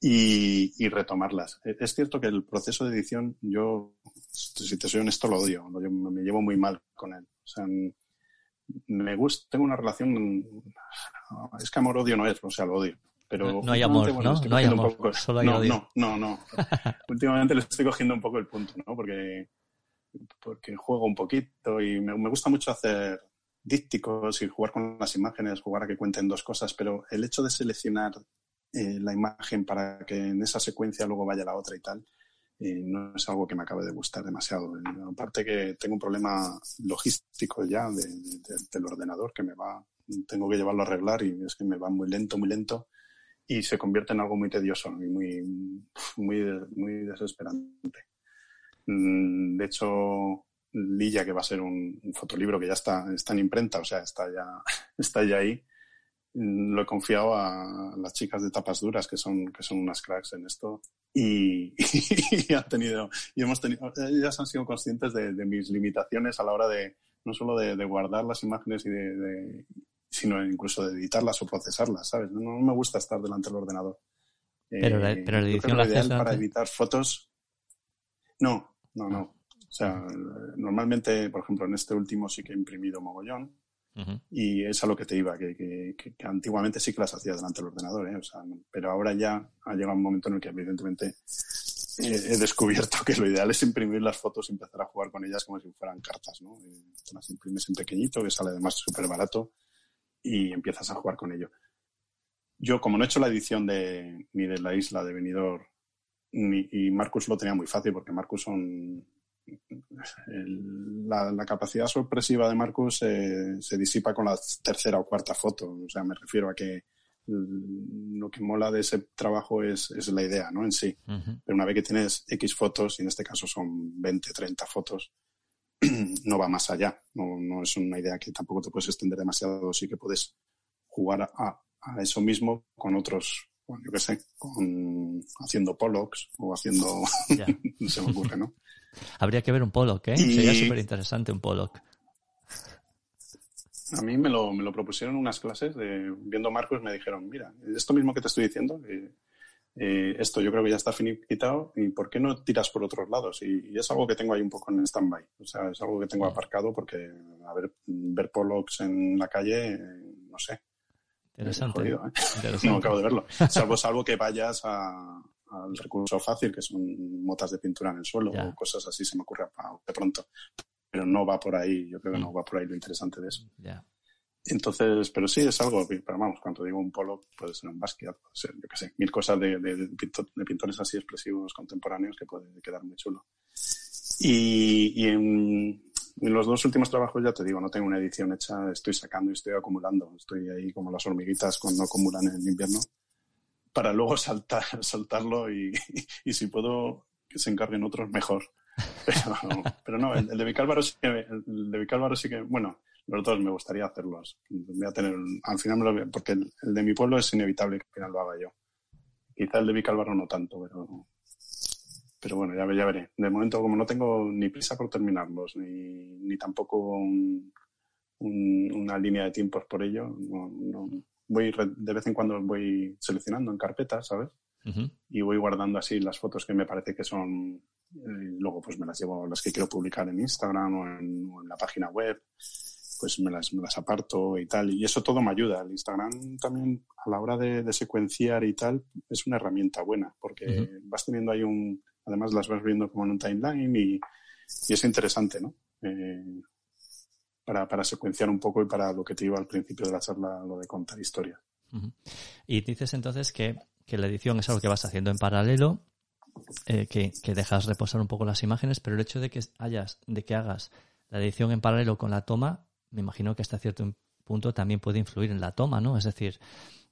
y, y, retomarlas. E, es cierto que el proceso de edición, yo, si te soy honesto, lo odio, yo me llevo muy mal con él. O sea, me gusta, tengo una relación, es que amor-odio no es, o sea, lo odio. Pero no, hay amor, ¿no? No hay amor, poco, solo hay no, odio. No, no, no. últimamente le estoy cogiendo un poco el punto, ¿no? Porque, porque juego un poquito y me, me gusta mucho hacer dípticos y jugar con las imágenes, jugar a que cuenten dos cosas, pero el hecho de seleccionar eh, la imagen para que en esa secuencia luego vaya la otra y tal, eh, no es algo que me acabe de gustar demasiado. Aparte que tengo un problema logístico ya de, de, del ordenador que me va, tengo que llevarlo a arreglar y es que me va muy lento, muy lento y se convierte en algo muy tedioso y muy, muy, muy desesperante. Mm, de hecho, Lilla, que va a ser un, fotolibro que ya está, está en imprenta, o sea, está ya, está ya ahí. lo he confiado a las chicas de tapas duras, que son, que son unas cracks en esto. Y, y han tenido, y hemos tenido, ellas han sido conscientes de, mis limitaciones a la hora de, no solo de, guardar las imágenes y de, sino incluso de editarlas o procesarlas, ¿sabes? No, me gusta estar delante del ordenador. Pero, la, pero la edición la ideal para editar fotos. No, no, no. O sea, normalmente, por ejemplo, en este último sí que he imprimido mogollón y es a lo que te iba, que, que, antiguamente sí que las hacía delante del ordenador, ¿eh? o sea, pero ahora ya ha llegado un momento en el que evidentemente he descubierto que lo ideal es imprimir las fotos y empezar a jugar con ellas como si fueran cartas, ¿no? Las imprimes en pequeñito, que sale además súper barato y empiezas a jugar con ello. Yo, como no he hecho la edición de, ni de la isla de Benidorm, ni, y Marcus lo tenía muy fácil, porque Marcus son la, capacidad sorpresiva de Marcus se disipa con la tercera o cuarta foto. O sea, me refiero a que lo que mola de ese trabajo es, la idea, ¿no? En sí. Pero una vez que tienes X fotos, y en este caso son 20, 30 fotos, no va más allá. No, es una idea que tampoco te puedes extender demasiado. Sí que puedes jugar a, eso mismo con otros, yo qué sé, con, haciendo pollocks o haciendo, no se me ocurre, ¿no? Habría que ver un Pollock, ¿eh? Sería súper interesante un Pollock. A mí me lo, me lo propusieron unas clases, de, viendo Marcos me dijeron, mira, esto mismo que te estoy diciendo, eh, esto yo creo que ya está finiquitado y ¿por qué no tiras por otros lados? Y, es algo que tengo ahí un poco en stand-by. O sea, es algo que tengo aparcado porque, a ver, ver Pollocks en la calle, no sé. Interesante. ¿eh? No acabo de verlo. Salvo, salvo que vayas a, al recurso fácil, que son motas de pintura en el suelo o cosas así, se me ocurre de pronto. Pero no va por ahí, yo creo que no mm. va por ahí lo interesante de eso. Entonces, pero sí es algo, pero vamos, cuando digo un polo, puede ser un Basquiat, puede ser, yo qué sé, mil cosas de, de, pintores así expresivos contemporáneos que puede quedar muy chulo. Y, y en, en, los dos últimos trabajos, ya te digo, no tengo una edición hecha, estoy sacando y estoy acumulando. Estoy ahí como las hormiguitas cuando acumulan en invierno para luego saltar, saltarlo y, y, si puedo que se encarguen otros, mejor. Pero, pero no, el, de Vicálvaro sí el de Vicálvaro sí que, bueno, los dos me gustaría hacerlos. Voy a tener, al final me lo porque el, de mi pueblo es inevitable que al final lo haga yo. Quizá el de Vicálvaro no tanto, pero, pero bueno, ya, ya veré. De momento, como no tengo ni prisa por terminarlos, ni, ni tampoco una línea de tiempos por ello, no, no, voy de vez en cuando voy seleccionando en carpetas, ¿sabes? Y voy guardando así las fotos que me parece que son, eh, luego pues me las llevo, las que quiero publicar en Instagram o en, la página web, pues me las, me las aparto y tal. Y eso todo me ayuda. El Instagram también a la hora de, secuenciar y tal es una herramienta buena porque vas teniendo ahí un, además las vas viendo como en un timeline y, es interesante, ¿no? Eh, para, secuenciar un poco y para lo que te iba al principio de la charla, lo de contar historias. Y dices entonces que, que, la edición es algo que vas haciendo en paralelo, eh, que, que, dejas reposar un poco las imágenes, pero el hecho de que hayas, de que hagas la edición en paralelo con la toma, me imagino que hasta cierto punto también puede influir en la toma, ¿no? Es decir,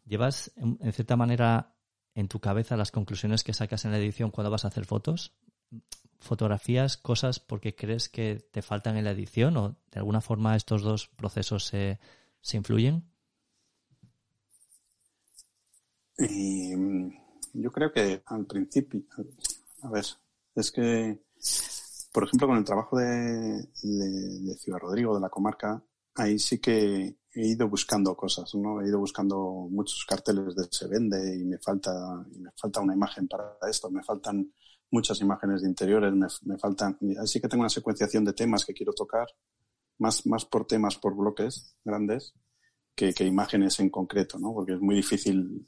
llevas en cierta manera en tu cabeza las conclusiones que sacas en la edición cuando vas a hacer fotos fotografías cosas porque crees que te faltan en la edición o de alguna forma estos dos procesos se, se influyen? yo creo que al principio, a ver, es que, por ejemplo, con el trabajo de, de, Ciudad Rodrigo, de la comarca, ahí sí que he ido buscando cosas, ¿no? He ido buscando muchos carteles de se vende y me falta, y me falta una imagen para esto, me faltan muchas imágenes de interiores, me, faltan, así que tengo una secuenciación de temas que quiero tocar, más, más por temas, por bloques grandes, que, que, imágenes en concreto, ¿no? Porque es muy difícil.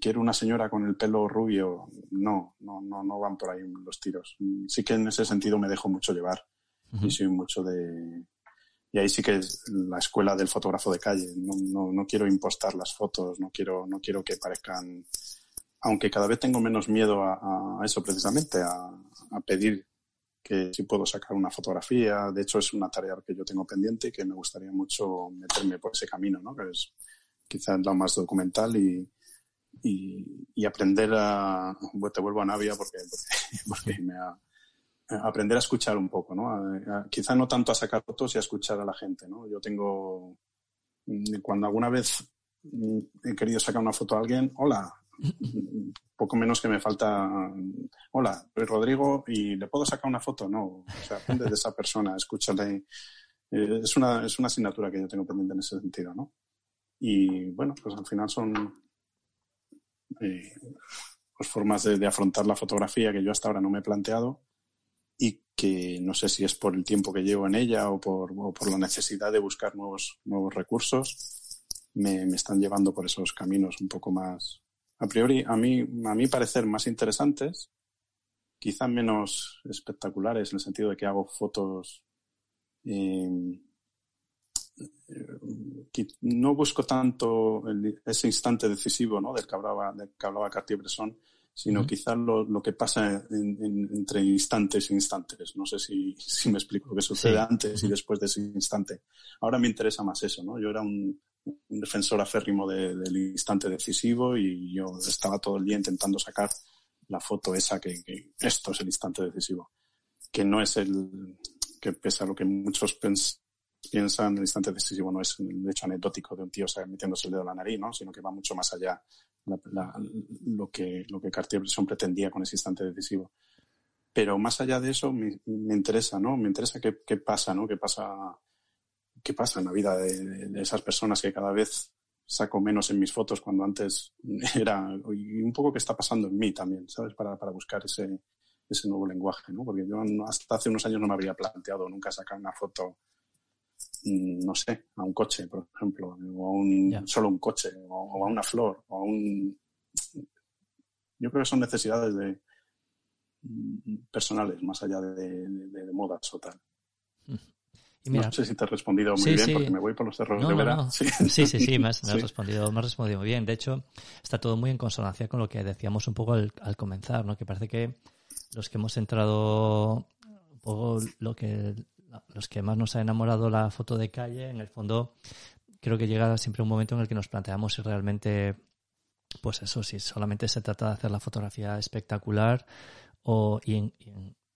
Quiero una señora con el pelo rubio. No, no, no, no van por ahí los tiros. Sí que en ese sentido me dejo mucho llevar. Y soy mucho de. Y ahí sí que es la escuela del fotógrafo de calle. No, no, no quiero impostar las fotos, no quiero, no quiero que parezcan aunque cada vez tengo menos miedo a, eso precisamente, a, pedir que si puedo sacar una fotografía. De hecho, es una tarea que yo tengo pendiente y que me gustaría mucho meterme por ese camino, ¿no? que es quizás lo más documental y, y, aprender a... te vuelvo a Navia porque, porque, me ha, aprender a escuchar un poco, ¿no? quizá no tanto a sacar fotos y a escuchar a la gente, ¿no? Yo tengo, cuando alguna vez mm, he querido sacar una foto a alguien, hola, poco menos que me falta, hola, soy Rodrigo y le puedo sacar una foto, no, o sea, aprende de esa persona, escúchale. Eh, es, una, es una asignatura que yo tengo pendiente en ese sentido, ¿no? Y bueno, pues al final son eh, pues formas de, afrontar la fotografía que yo hasta ahora no me he planteado y que no sé si es por el tiempo que llevo en ella o por, por la necesidad de buscar nuevos, nuevos recursos, me, me, están llevando por esos caminos un poco más, a priori, a mí, a mí parecer más interesantes, quizá menos espectaculares en el sentido de que hago fotos eh, no busco tanto ese instante decisivo ¿no? del que hablaba, del que hablaba Cartier-Bresson, sino quizás lo, que pasa entre instantes e instantes. No sé si, si me explico lo que sucede antes y después de ese instante. Ahora me interesa más eso, ¿no? Yo era un, defensor aférrimo del instante decisivo y yo estaba todo el día intentando sacar la foto esa que, esto es el instante decisivo. Que no es el, que pese a lo que muchos piensan, el instante decisivo no es el hecho anecdótico de un tío metiéndose el dedo en la nariz, ¿no? Sino que va mucho más allá lo que, lo que Cartier-Bresson pretendía con ese instante decisivo. Pero más allá de eso, me, interesa, ¿no? Me interesa qué, qué, pasa, ¿no? ¿Qué pasa, qué pasa en la vida de, esas personas que cada vez saco menos en mis fotos cuando antes era, y un poco qué está pasando en mí también, ¿sabes? Para, para buscar ese, ese nuevo lenguaje, ¿no? Porque yo hasta hace unos años no me habría planteado nunca sacar una foto, no sé, a un coche, por ejemplo, o a un, solo un coche, o, a una flor, o a un... Yo creo que son necesidades de mm, personales, más allá de, de, modas o tal. no sé si te he respondido muy bien, porque me voy por los cerros de Vera. Sí. sí, sí, me, has, respondido, me has respondido muy bien. De hecho, está todo muy en consonancia con lo que decíamos un poco al, al comenzar, ¿no? Que parece que los que hemos entrado un poco lo que los que más nos ha enamorado la foto de calle, en el fondo creo que llega siempre un momento en el que nos planteamos si realmente pues eso, si solamente se trata de hacer la fotografía espectacular o y,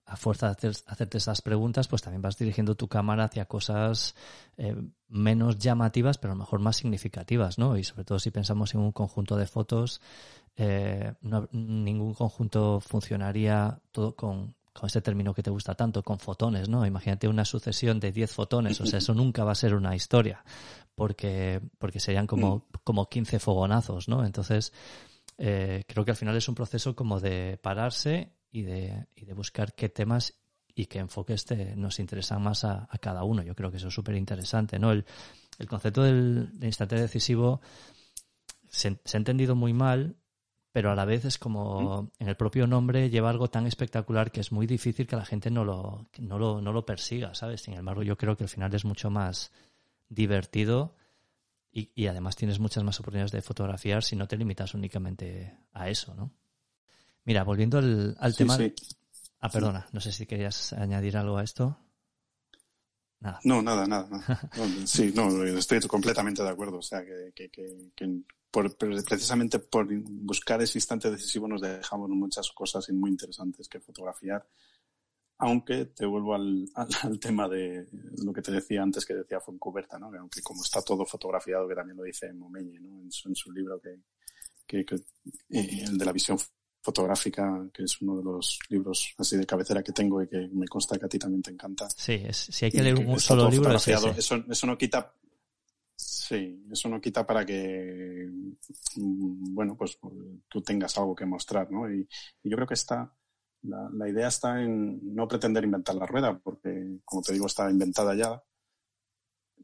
a fuerza de hacerte esas preguntas, pues también vas dirigiendo tu cámara hacia cosas eh, menos llamativas, pero a lo mejor más significativas, ¿no? Y sobre todo si pensamos en un conjunto de fotos, eh, ningún conjunto funcionaría todo con, con ese término que te gusta tanto, con fotones, ¿no? Imagínate una sucesión de 10 fotones, o sea, eso nunca va a ser una historia, porque, porque serían como, como 15 fogonazos, ¿no? Entonces, eh, creo que al final es un proceso como de pararse y de, y de buscar qué temas y qué enfoques te, nos interesan más a, cada uno. Yo creo que eso es súper interesante, ¿no? El, el concepto del, instante decisivo se, se, ha entendido muy mal, pero a la vez es como en el propio nombre lleva algo tan espectacular que es muy difícil que la gente no lo, no lo, no lo persiga, ¿sabes? Sin embargo, yo creo que al final es mucho más divertido y, y además tienes muchas más oportunidades de fotografiar si no te limitas únicamente a eso, ¿no? Mira, volviendo al, tema. Ah, perdona, no sé si querías añadir algo a esto. Nada. No, nada, nada. sí, no, estoy completamente de acuerdo. O sea, que, que, que, por, precisamente por buscar ese instante decisivo nos dejamos muchas cosas muy interesantes que fotografiar. Aunque te vuelvo al, al, tema de lo que te decía antes que decía Foncuberta, ¿no? Que aunque como está todo fotografiado, que también lo dice Momeñe, ¿no? En su, en su libro que, que, que eh, el de la visión fotográfica, que es uno de los libros así de cabecera que tengo y que me consta que a ti también te encanta. Sí, si hay que leer un solo libro es Eso, eso no quita, sí, eso no quita para que, mm, bueno, pues tú tengas algo que mostrar, ¿no? Y, yo creo que está, la, idea está en no pretender inventar la rueda, porque, como te digo, está inventada ya,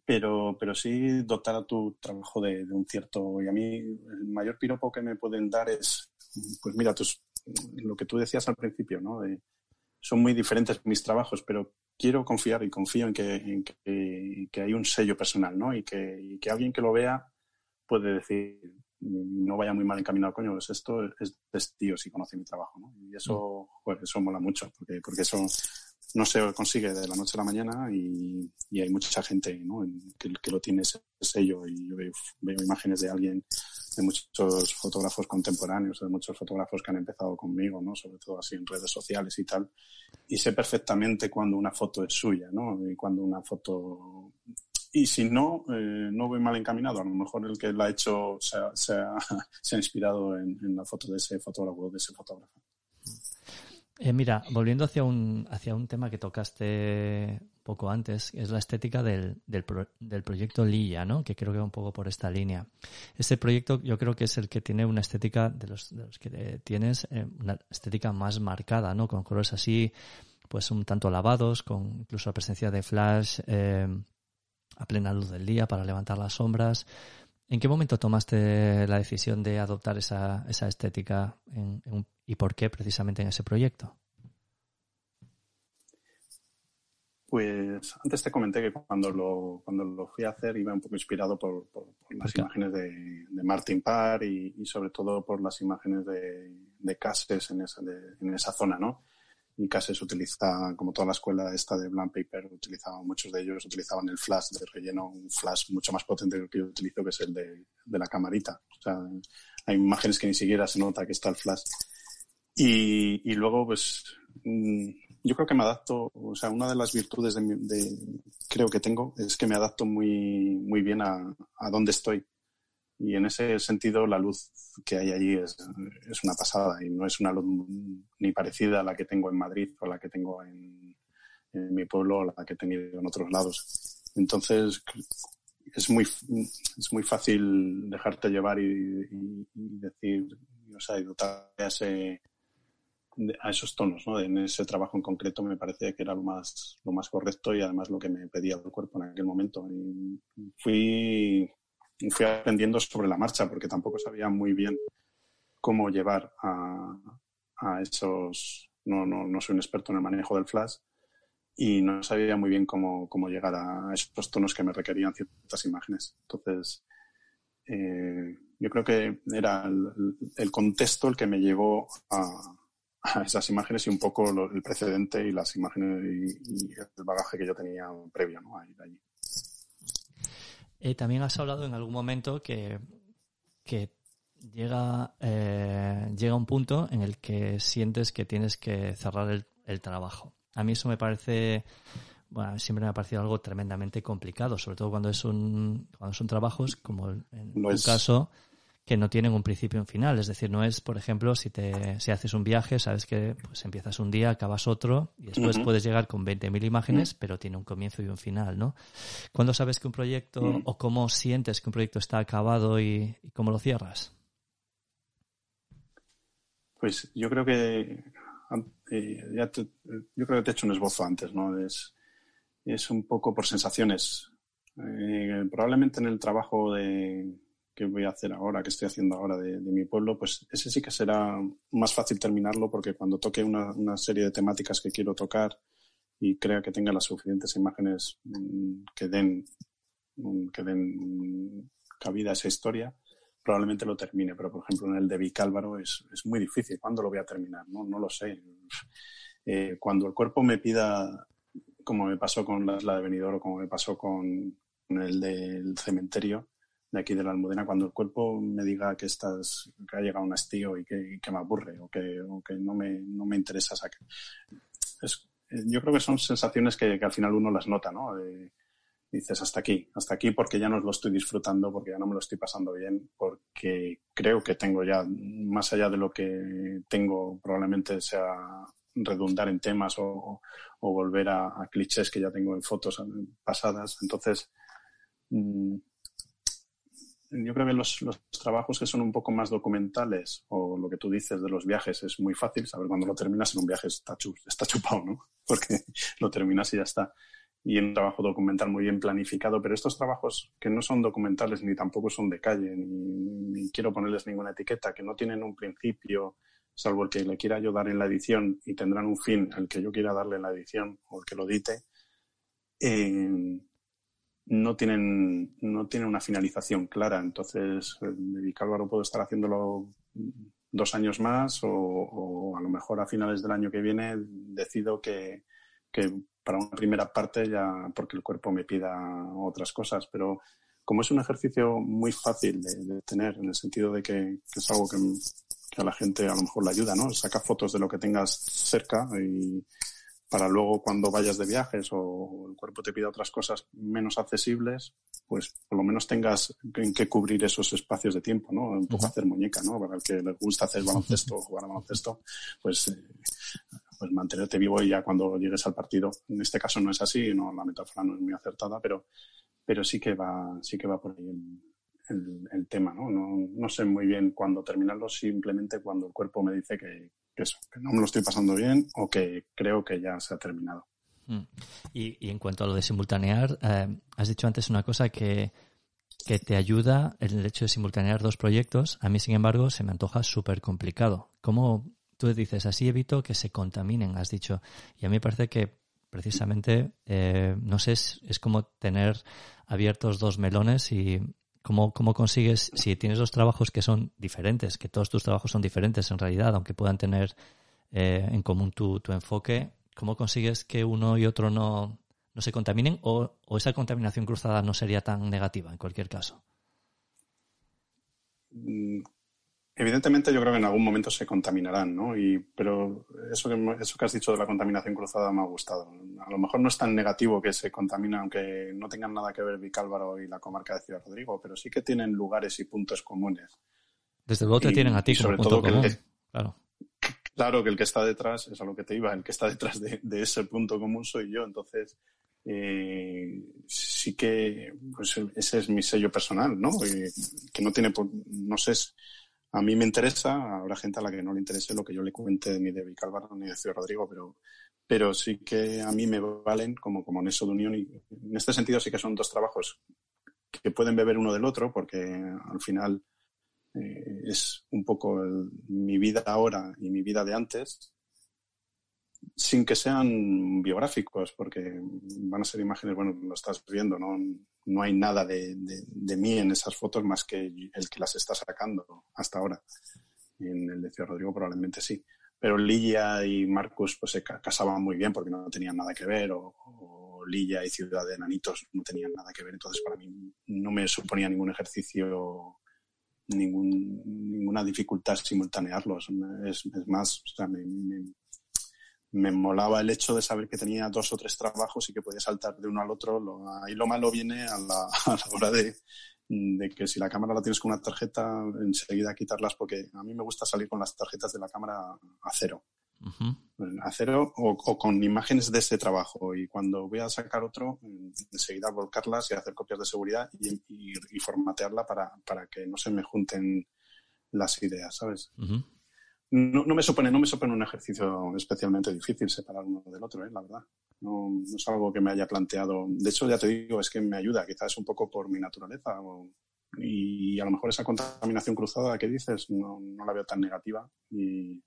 pero, pero sí dotar a tu trabajo de, de un cierto, y a mí el mayor piropo que me pueden dar es pues mira, lo que tú decías al principio, ¿no? son muy diferentes mis trabajos, pero quiero confiar y confío en que, que, hay un sello personal, ¿no? Y que, y que, alguien que lo vea puede decir, no vaya muy mal encaminado, coño, pues esto es de este tío si conoce mi trabajo, ¿no? Y eso, pues, eso mola mucho, porque, porque eso no se consigue de la noche a la mañana y, y hay mucha gente ¿no? que, que, lo tiene ese sello y yo veo, veo, imágenes de alguien, de muchos fotógrafos contemporáneos, de muchos fotógrafos que han empezado conmigo, ¿no? sobre todo así en redes sociales y tal, y sé perfectamente cuando una foto es suya ¿no? y cuando una foto y si no, eh, no voy mal encaminado. A lo mejor el que la ha hecho se ha, inspirado en, en, la foto de ese fotógrafo, de ese fotógrafo. Eh, mira, volviendo hacia un, hacia un tema que tocaste poco antes, es la estética del, del, pro, del, proyecto Lilla, ¿no? Que creo que va un poco por esta línea. Ese proyecto yo creo que es el que tiene una estética, de los, de los que tienes, eh, una estética más marcada, ¿no? Con colores así, pues un tanto lavados, con incluso la presencia de flash eh, a plena luz del día para levantar las sombras. ¿En qué momento tomaste la decisión de adoptar esa, esa estética en, y por qué precisamente en ese proyecto? Pues antes te comenté que cuando lo, cuando lo fui a hacer iba un poco inspirado por, por, por las imágenes de, de, Martin Parr y, y, sobre todo por las imágenes de, de Cases en esa, de, en esa zona, ¿no? Y Cases utiliza, como toda la escuela esta de Blank Paper, utilizaban, muchos de ellos utilizaban el flash de relleno, un flash mucho más potente que el que yo utilizo, que es el de, de la camarita. O sea, hay imágenes que ni siquiera se nota que está el flash. Y, y luego, pues, mmm, yo creo que me adapto, o sea, una de las virtudes de, de, creo que tengo es que me adapto muy, muy bien a, a donde estoy. Y en ese sentido, la luz que hay allí es, es, una pasada y no es una luz ni parecida a la que tengo en Madrid o la que tengo en, mi pueblo o la que he tenido en otros lados. Entonces, es muy, es muy fácil dejarte llevar y, decir, o sea, y dotar ese, a esos tonos, ¿no? En ese trabajo en concreto me parecía que era lo más, lo más correcto y además lo que me pedía el cuerpo en aquel momento. Fui, fui aprendiendo sobre la marcha porque tampoco sabía muy bien cómo llevar a, a esos, no, no, no soy un experto en el manejo del flash y no sabía muy bien cómo, cómo llegar a esos tonos que me requerían ciertas imágenes. Entonces, eh, yo creo que era el, contexto el que me llevó a, a esas imágenes y un poco lo, el precedente y las imágenes y, y, el bagaje que yo tenía previo ¿no? a ir allí. Eh, también has hablado en algún momento que, que llega, eh, llega un punto en el que sientes que tienes que cerrar el, el trabajo. A mí eso me parece, bueno, siempre me ha parecido algo tremendamente complicado, sobre todo cuando es un, cuando son trabajos como en tu es... caso, que no tienen un principio y un final. Es decir, no es, por ejemplo, si te, si haces un viaje, sabes que pues empiezas un día, acabas otro, y después uh -huh. puedes llegar con 20.000 imágenes, uh -huh. pero tiene un comienzo y un final, ¿no? ¿Cuándo sabes que un proyecto, uh -huh. o cómo sientes que un proyecto está acabado y, y, cómo lo cierras? Pues yo creo que, eh, ya te, yo creo que te he hecho un esbozo antes, ¿no? Es, es un poco por sensaciones. Eh, probablemente en el trabajo de, que voy a hacer ahora, que estoy haciendo ahora de, de, mi pueblo, pues ese sí que será más fácil terminarlo porque cuando toque una, una, serie de temáticas que quiero tocar y crea que tenga las suficientes imágenes mmm, que den, mmm, que den cabida a esa historia, probablemente lo termine. Pero, por ejemplo, en el de Vicálvaro es, es muy difícil. ¿Cuándo lo voy a terminar? No, no lo sé. Eh, cuando el cuerpo me pida, como me pasó con la, la de Benidorm como me pasó con el del cementerio, de aquí de la Almudena, cuando el cuerpo me diga que estás, que ha llegado un hastío y que, y que me aburre o que, o que no, me, no me interesa sacar. Es, yo creo que son sensaciones que, que, al final uno las nota, ¿no? Eh, dices hasta aquí, hasta aquí porque ya no lo estoy disfrutando, porque ya no me lo estoy pasando bien, porque creo que tengo ya, más allá de lo que tengo, probablemente sea redundar en temas o, o volver a, a, clichés que ya tengo en fotos pasadas. Entonces, mmm, yo creo que los, los, trabajos que son un poco más documentales o lo que tú dices de los viajes es muy fácil saber cuando lo terminas en un viaje está, chup, está chupado, ¿no? Porque lo terminas y ya está. Y un trabajo documental muy bien planificado, pero estos trabajos que no son documentales ni tampoco son de calle, ni, ni quiero ponerles ninguna etiqueta, que no tienen un principio, salvo el que le quiera yo dar en la edición y tendrán un fin, el que yo quiera darle en la edición o el que lo edite, eh, no tienen, no tienen una finalización clara. Entonces, de Álvaro puedo estar haciéndolo dos años más o, o, a lo mejor a finales del año que viene decido que, que para una primera parte ya porque el cuerpo me pida otras cosas. Pero como es un ejercicio muy fácil de, de tener, en el sentido de que, que es algo que, que, a la gente a lo mejor le ayuda, ¿no? Saca fotos de lo que tengas cerca y para luego cuando vayas de viajes o el cuerpo te pida otras cosas menos accesibles, pues por lo menos tengas en qué cubrir esos espacios de tiempo, ¿no? Un poco hacer muñeca, ¿no? Para el que le gusta hacer baloncesto o jugar a baloncesto, pues, eh, pues mantenerte vivo y ya cuando llegues al partido. En este caso no es así, no, la metáfora no es muy acertada, pero, pero sí que va, sí que va por ahí el, el, tema, ¿no? ¿no? No sé muy bien cuándo terminarlo, simplemente cuando el cuerpo me dice que, que eso, que no me lo estoy pasando bien o que creo que ya se ha terminado. Mm. Y, y en cuanto a lo de simultanear, eh, has dicho antes una cosa que, que te ayuda el hecho de simultanear dos proyectos. A mí, sin embargo, se me antoja súper complicado. ¿Cómo tú dices? Así evito que se contaminen, has dicho. Y a mí me parece que precisamente, eh, no sé, es, es, como tener abiertos dos melones y ¿Cómo, ¿Cómo consigues, si tienes dos trabajos que son diferentes, que todos tus trabajos son diferentes en realidad, aunque puedan tener eh, en común tu, tu, enfoque, ¿cómo consigues que uno y otro no, no se contaminen o, o, esa contaminación cruzada no sería tan negativa en cualquier caso? Evidentemente yo creo que en algún momento se contaminarán, ¿no? Y, pero eso que, eso que has dicho de la contaminación cruzada me ha gustado. A lo mejor no es tan negativo que se contamina, aunque no tengan nada que ver Vicálvaro y la comarca de Ciudad Rodrigo, pero sí que tienen lugares y puntos comunes. Desde luego te tienen a ti como sobre punto todo común. Que, claro. Claro que el que está detrás, es a lo que te iba, el que está detrás de, de ese punto común soy yo. Entonces, eh, sí que pues ese es mi sello personal, ¿no? Eh, que no tiene, no sé, a mí me interesa, habrá gente a la que no le interese lo que yo le cuente ni de Vicálvaro ni de Ciudad Rodrigo, pero, pero sí que a mí me valen como, como eso de unión y en este sentido sí que son dos trabajos que pueden beber uno del otro porque al final eh, es un poco mi vida ahora y mi vida de antes sin que sean biográficos, porque van a ser imágenes, bueno, lo estás viendo, no, no hay nada de, de, mí en esas fotos más que el que las está sacando hasta ahora. En el de Ciudad Rodrigo probablemente sí. Pero Lilla y Marcus pues se casaban muy bien porque no tenían nada que ver, o, o Lilla y Ciudad de Enanitos no tenían nada que ver. Entonces para mí no me suponía ningún ejercicio ningún, ninguna dificultad simultanearlos. Es, es más, o sea, me, me molaba el hecho de saber que tenía dos o tres trabajos y que podía saltar de uno al otro. Lo, ahí lo malo viene a la, a la hora de, de, que si la cámara la tienes con una tarjeta, enseguida quitarlas, porque a mí me gusta salir con las tarjetas de la cámara a cero. Uh -huh. A cero o, o, con imágenes de ese trabajo. Y cuando voy a sacar otro, enseguida volcarlas y hacer copias de seguridad y, y, y formatearla para, para que no se me junten las ideas, ¿sabes? Uh -huh no, no, me supone, no me supone un ejercicio especialmente difícil separar uno del otro, ¿eh? la verdad. No, no, es algo que me haya planteado. De hecho, ya te digo, es que me ayuda, quizás un poco por mi naturaleza. O, y a lo mejor esa contaminación cruzada que dices no, no la veo tan negativa. Y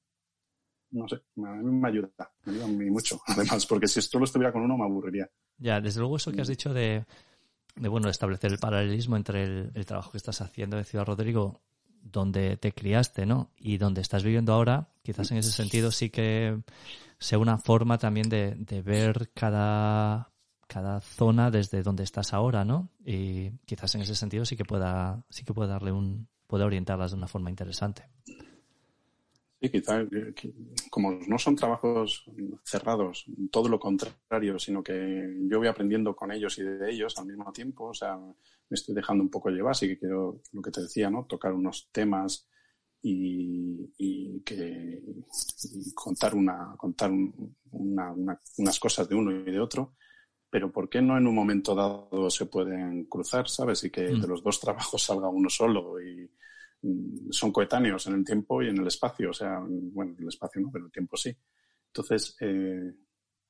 no sé, a mí me ayuda, me ayuda muy mucho. Además, porque si esto lo estuviera con uno me aburriría. Ya, desde luego eso que has dicho de, de bueno, establecer el paralelismo entre el, el trabajo que estás haciendo de Ciudad Rodrigo donde te criaste, ¿no? Y donde estás viviendo ahora, quizás en ese sentido sí que sea una forma también de, de ver cada, cada zona desde donde estás ahora, ¿no? Y quizás en ese sentido sí que pueda, sí que pueda darle un, pueda orientarlas de una forma interesante. Sí, quizás como no son trabajos cerrados, todo lo contrario, sino que yo voy aprendiendo con ellos y de ellos al mismo tiempo, o sea, me estoy dejando un poco llevar, así que quiero, lo que te decía, ¿no? Tocar unos temas y, y que y contar una, contar una, una, unas cosas de uno y de otro, pero ¿por qué no en un momento dado se pueden cruzar, sabes? Y que mm. de los dos trabajos salga uno solo y son coetáneos en el tiempo y en el espacio, o sea, bueno, el espacio no, pero el tiempo sí. Entonces, eh,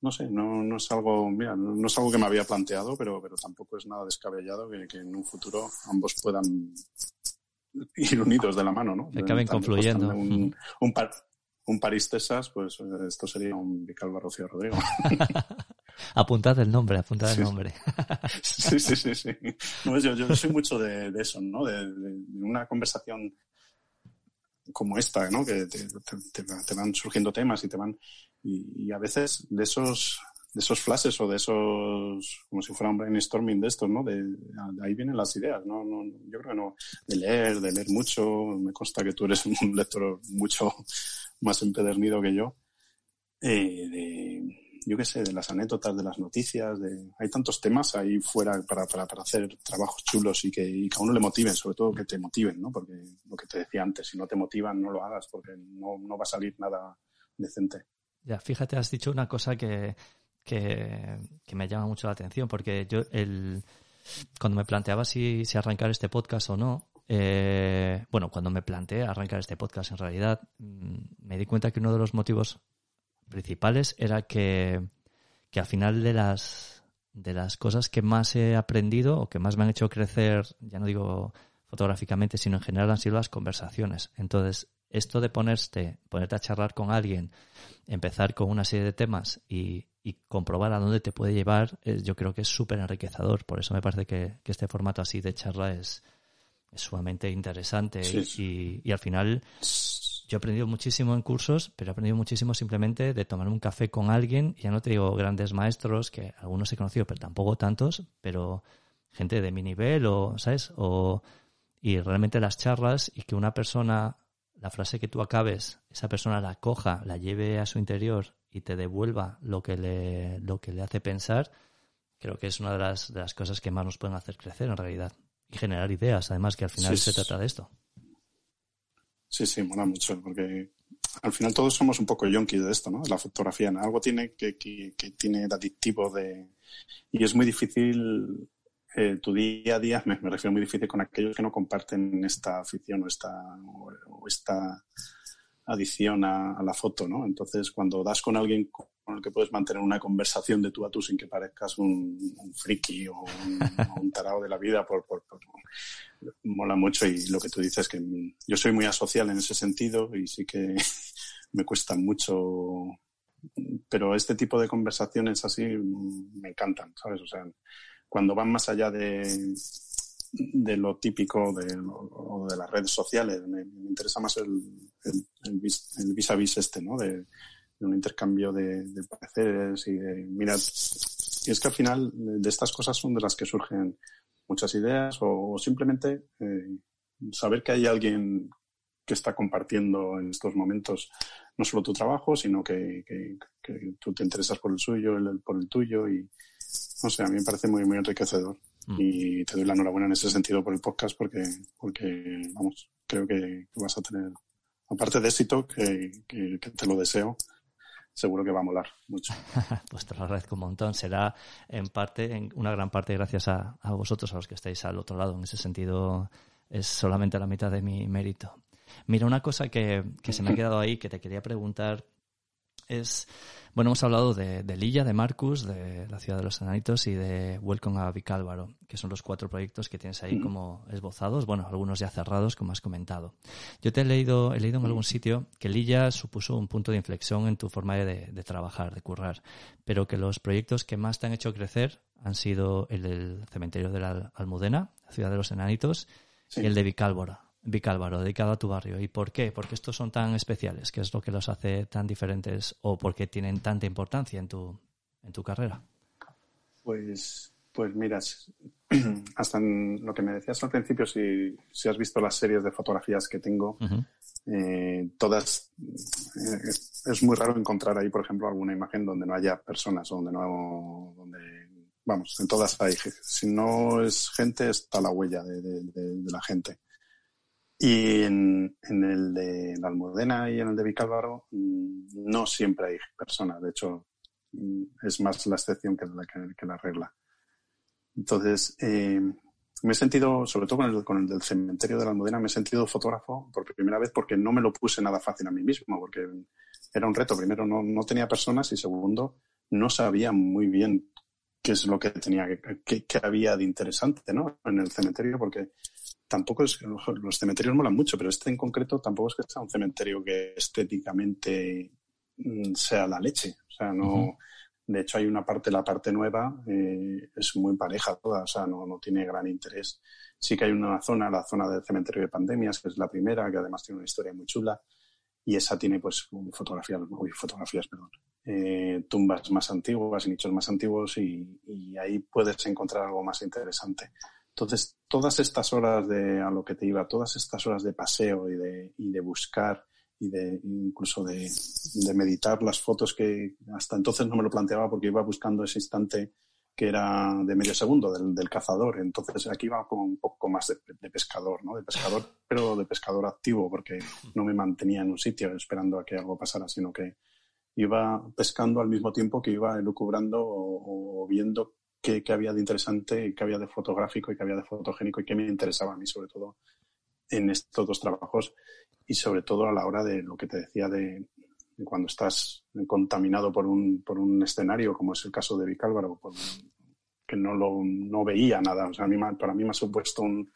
no sé, no, no es algo, mira, no, no, es algo que me había planteado, pero, pero tampoco es nada descabellado que, que en un futuro ambos puedan ir unidos de la mano, ¿no? Que acaben confluyendo. Un, un, par, un París Texas, pues esto sería un Vicalba Rocío Rodrigo. apuntad el nombre, apuntad sí. el nombre. sí, sí, sí, sí. No, yo, yo soy mucho de, de eso, ¿no? De, de, una conversación como esta, ¿no? Que te, te, te, van surgiendo temas y te van... Y, y, a veces de esos de esos flashes o de esos, como si fuera un brainstorming de estos, ¿no? De, de ahí vienen las ideas, ¿no? no yo creo que no, de leer, de leer mucho, me consta que tú eres un lector mucho más empedernido que yo, eh, de, yo qué sé, de las anécdotas, de las noticias, de, hay tantos temas ahí fuera para, para, para hacer trabajos chulos y que, y que a uno le motiven, sobre todo que te motiven, ¿no? Porque lo que te decía antes, si no te motivan, no lo hagas porque no, no va a salir nada decente. Ya, fíjate, has dicho una cosa que, que, que me llama mucho la atención, porque yo el, cuando me planteaba si, si arrancar este podcast o no, eh, bueno, cuando me planteé arrancar este podcast, en realidad mm, me di cuenta que uno de los motivos principales era que, que al final de las, de las cosas que más he aprendido o que más me han hecho crecer, ya no digo fotográficamente, sino en general han sido las conversaciones. Entonces, esto de ponerte, ponerte a charlar con alguien, empezar con una serie de temas y, y comprobar a dónde te puede llevar, yo creo que es súper enriquecedor. Por eso me parece que, que, este formato así de charla es, es sumamente interesante sí. y, y, al final yo he aprendido muchísimo en cursos, pero he aprendido muchísimo simplemente de tomar un café con alguien. Ya no te digo grandes maestros, que algunos he conocido, pero tampoco tantos, pero gente de mi nivel o, ¿sabes? O, y realmente las charlas y que una persona, la frase que tú acabes, esa persona la coja, la lleve a su interior y te devuelva lo que le, lo que le hace pensar, creo que es una de las, de las cosas que más nos pueden hacer crecer en realidad. Y generar ideas, además, que al final sí, se trata de esto. Sí, sí, mola mucho, porque al final todos somos un poco yonkis de esto, ¿no? La fotografía, ¿no? algo tiene que, que, que, tiene de adictivo de... Y es muy difícil, eh, tu día a día, me, me, refiero muy difícil con aquellos que no comparten esta afición o esta, o esta adicción a, a, la foto, ¿no? Entonces, cuando das con alguien con el que puedes mantener una conversación de tú a tú sin que parezcas un, friki o un, o un, tarado de la vida, por, por, por, mola mucho y lo que tú dices que yo soy muy asocial en ese sentido y sí que me cuesta mucho, pero este tipo de conversaciones así me encantan, ¿sabes? O sea, cuando van más allá de, de lo típico de, o de las redes sociales. Me, interesa más el, el, vis, a vis este, ¿no? De, un intercambio de, de, pareceres y de, mira, y es que al final de estas cosas son de las que surgen muchas ideas o, o simplemente eh, saber que hay alguien que está compartiendo en estos momentos no solo tu trabajo, sino que, que, que tú te interesas por el suyo, el, por el tuyo y no sé, a mí me parece muy, muy enriquecedor. Mm. Y te doy la enhorabuena en ese sentido por el podcast porque, porque vamos, creo que, que vas a tener, aparte de éxito, que, que, que, te lo deseo, seguro que va a molar mucho. pues te lo agradezco un montón. Será en parte, en una gran parte, gracias a, a vosotros, a los que estáis al otro lado. En ese sentido, es solamente la mitad de mi mérito. Mira, una cosa que, que se me ha quedado ahí, que te quería preguntar, es, bueno, hemos hablado de, de Lilla, de Marcus, de la ciudad de los enanitos y de Welcome a Vicálvaro, que son los cuatro proyectos que tienes ahí como esbozados, bueno, algunos ya cerrados, como has comentado. Yo te he leído, he leído en algún sitio que Lilla supuso un punto de inflexión en tu forma de, de trabajar, de currar, pero que los proyectos que más te han hecho crecer han sido el del cementerio de la Almudena, la ciudad de los enanitos, sí. y el de Vicálvaro. Vicálvaro, dedicado a tu barrio. ¿Y por qué? Porque estos son tan especiales? ¿Qué es lo que los hace tan diferentes o por qué tienen tanta importancia en tu, en tu carrera? Pues, pues mira, hasta en lo que me decías al principio, si, si has visto las series de fotografías que tengo, uh -huh. eh, todas, eh, es muy raro encontrar ahí, por ejemplo, alguna imagen donde no haya personas, donde no, donde, vamos, en todas hay, si no es gente, está la huella de, de, de, de la gente. Y en, en, el de la Almudena y en el de Vicálvaro mm, no siempre hay personas, de hecho mm, es más la excepción que la, que, que la regla. Entonces, eh, me he sentido, sobre todo con el, con el del cementerio de la Almudena, me he sentido fotógrafo por primera vez porque no me lo puse nada fácil a mí mismo, porque era un reto. Primero, no, no tenía personas y segundo, no sabía muy bien qué es lo que tenía, qué, qué había de interesante ¿no? en el cementerio, porque tampoco es que los cementerios molan mucho, pero este en concreto tampoco es que sea un cementerio que estéticamente mm, sea la leche. O sea, no. Uh -huh. De hecho, hay una parte, la parte nueva, eh, es muy pareja toda, o sea, no, no tiene gran interés. Sí que hay una zona, la zona del cementerio de pandemias, que es la primera, que además tiene una historia muy chula, y esa tiene, pues, fotografías, uy, fotografías, perdón, eh, tumbas más antiguas y nichos más antiguos, y, y ahí puedes encontrar algo más interesante. Entonces, todas estas horas de a lo que te iba, todas estas horas de paseo y de, y de buscar y de incluso de, de, meditar las fotos que hasta entonces no me lo planteaba porque iba buscando ese instante que era de medio segundo del, del cazador. Entonces aquí iba como un poco más de, de, pescador, ¿no? De pescador, pero de pescador activo porque no me mantenía en un sitio esperando a que algo pasara, sino que iba pescando al mismo tiempo que iba elucubrando o, o viendo qué, qué, había de interesante, qué había de fotográfico y qué había de fotogénico y qué me interesaba a mí sobre todo en estos dos trabajos y sobre todo a la hora de lo que te decía de, cuando estás contaminado por un, por un escenario, como es el caso de Vicálvaro, que no, lo, no veía nada. O sea, a mí, para mí me ha supuesto un,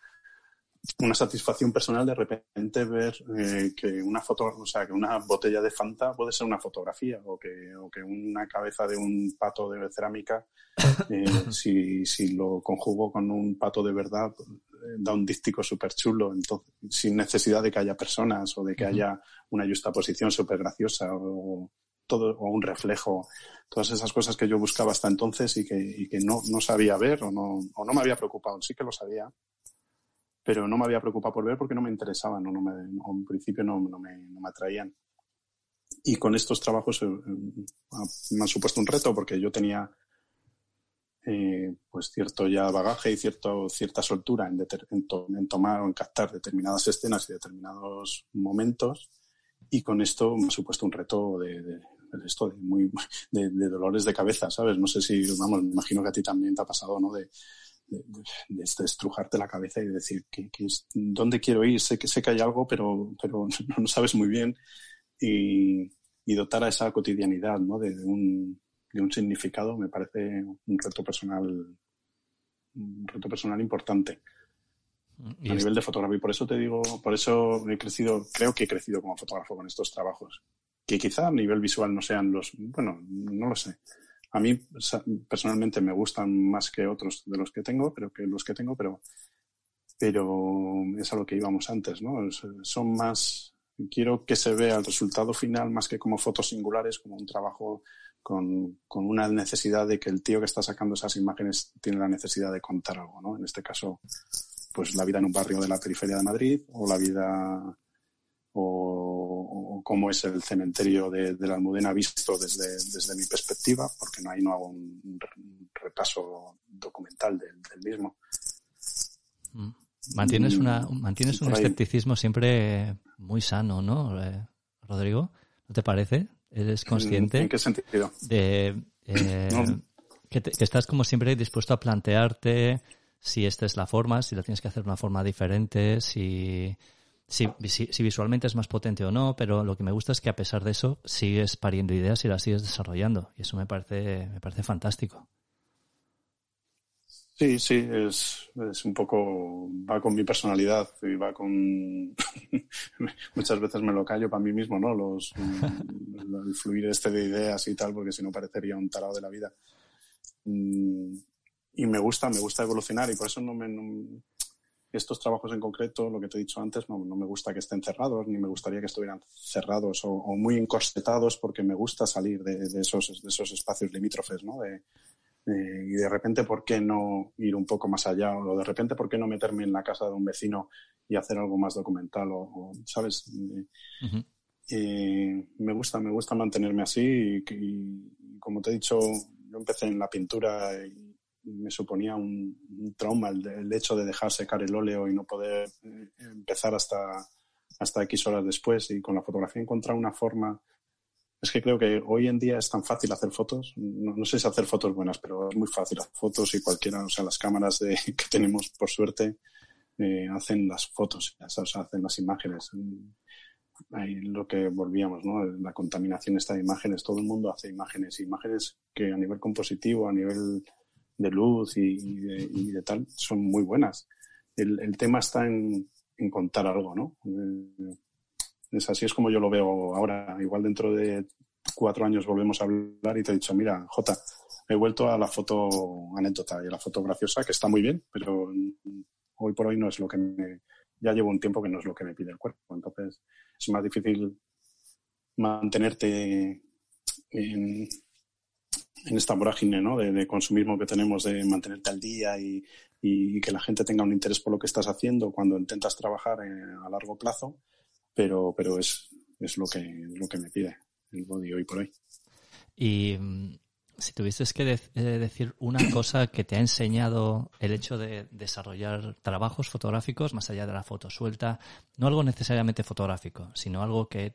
una satisfacción personal de repente ver eh, que una foto, o sea, que una botella de Fanta puede ser una fotografía o que, o que una cabeza de un pato de cerámica, eh, si, si lo conjugo con un pato de verdad, eh, da un dístico súper chulo, entonces, sin necesidad de que haya personas o de que haya una justa posición súper graciosa o, todo, o un reflejo, todas esas cosas que yo buscaba hasta entonces y que, y que no, no sabía ver o no, o no me había preocupado, sí que lo sabía, pero no me había preocupado por ver porque no me interesaban, no, no me, en principio no, no, me, no me atraían. Y con estos trabajos eh, me han supuesto un reto porque yo tenía eh, pues cierto ya bagaje y cierto, cierta soltura en, en, to en, tomar o en captar determinadas escenas y determinados momentos y con esto me ha supuesto un reto de, esto de, muy, de, dolores de cabeza, ¿sabes? No sé si, vamos, me imagino que a ti también te ha pasado, ¿no? De, de, estrujarte la cabeza y decir que, que es, dónde quiero ir, sé que sé que hay algo, pero, pero no sabes muy bien y, y dotar a esa cotidianidad, ¿no? De, de, un, de un significado me parece un reto personal, un reto personal importante a nivel de fotografía. Y por eso te digo, por eso he crecido, creo que he crecido como fotógrafo con estos trabajos. Que quizá a nivel visual no sean los, bueno, no lo sé a mí personalmente me gustan más que otros de los que tengo, pero que los que tengo, pero, pero es a lo que íbamos antes, ¿no? Son más, quiero que se vea el resultado final más que como fotos singulares, como un trabajo con, con una necesidad de que el tío que está sacando esas imágenes tiene la necesidad de contar algo, ¿no? En este caso, pues la vida en un barrio de la periferia de Madrid o la vida o, cómo es el cementerio de, de, la Almudena visto desde, desde mi perspectiva, porque no, ahí no hago un, repaso documental del, del mismo. Mm. Mantienes, una, mantienes un escepticismo siempre muy sano, ¿no, eh, Rodrigo? ¿No te parece? ¿Eres consciente? ¿En qué sentido? De, eh, no. que, te, que estás como siempre dispuesto a plantearte si esta es la forma, si la tienes que hacer de una forma diferente, si si, si, si, visualmente es más potente o no, pero lo que me gusta es que a pesar de eso sigues pariendo ideas y las sigues desarrollando. Y eso me parece, me parece fantástico. Sí, sí, es, es un poco, va con mi personalidad y va con, muchas veces me lo callo para mí mismo, ¿no? Los, el fluir este de ideas y tal, porque si no parecería un tarado de la vida. Mm, y me gusta, me gusta evolucionar y por eso no me, no, estos trabajos en concreto, lo que te he dicho antes, no, no, me gusta que estén cerrados, ni me gustaría que estuvieran cerrados o, o muy encorsetados, porque me gusta salir de, de, esos, de esos espacios limítrofes, ¿no? De, de, y de repente, ¿por qué no ir un poco más allá? O de repente, ¿por qué no meterme en la casa de un vecino y hacer algo más documental? O, o ¿sabes? Uh -huh. eh, me gusta, me gusta mantenerme así y, y, como te he dicho, yo empecé en la pintura y me suponía un, un trauma el, el, hecho de dejar secar el óleo y no poder eh, empezar hasta, hasta X horas después. Y con la fotografía encontrar una forma. Es que creo que hoy en día es tan fácil hacer fotos. No, no sé si hacer fotos buenas, pero es muy fácil hacer fotos y cualquiera, o sea, las cámaras de, que tenemos, por suerte, eh, hacen las fotos, o sea, hacen las imágenes. Ahí lo que volvíamos, ¿no? La contaminación está de imágenes. Todo el mundo hace imágenes, imágenes que a nivel compositivo, a nivel de luz y, y, de, y, de, tal son muy buenas. El, el tema está en, en, contar algo, ¿no? Eh, es así es como yo lo veo ahora. Igual dentro de cuatro años volvemos a hablar y te he dicho, mira, Jota, he vuelto a la foto anécdota y a la foto graciosa, que está muy bien, pero hoy por hoy no es lo que me... Ya llevo un tiempo que no es lo que me pide el cuerpo. Entonces es más difícil mantenerte en, en esta vorágine ¿no? de, de, consumismo que tenemos de mantenerte al día y, y, que la gente tenga un interés por lo que estás haciendo cuando intentas trabajar eh, a largo plazo, pero, pero es, es lo que, lo que me pide el body hoy por hoy. Y mm, si tuvieses que eh, decir una cosa que te ha enseñado el hecho de desarrollar trabajos fotográficos más allá de la foto suelta, no algo necesariamente fotográfico, sino algo que,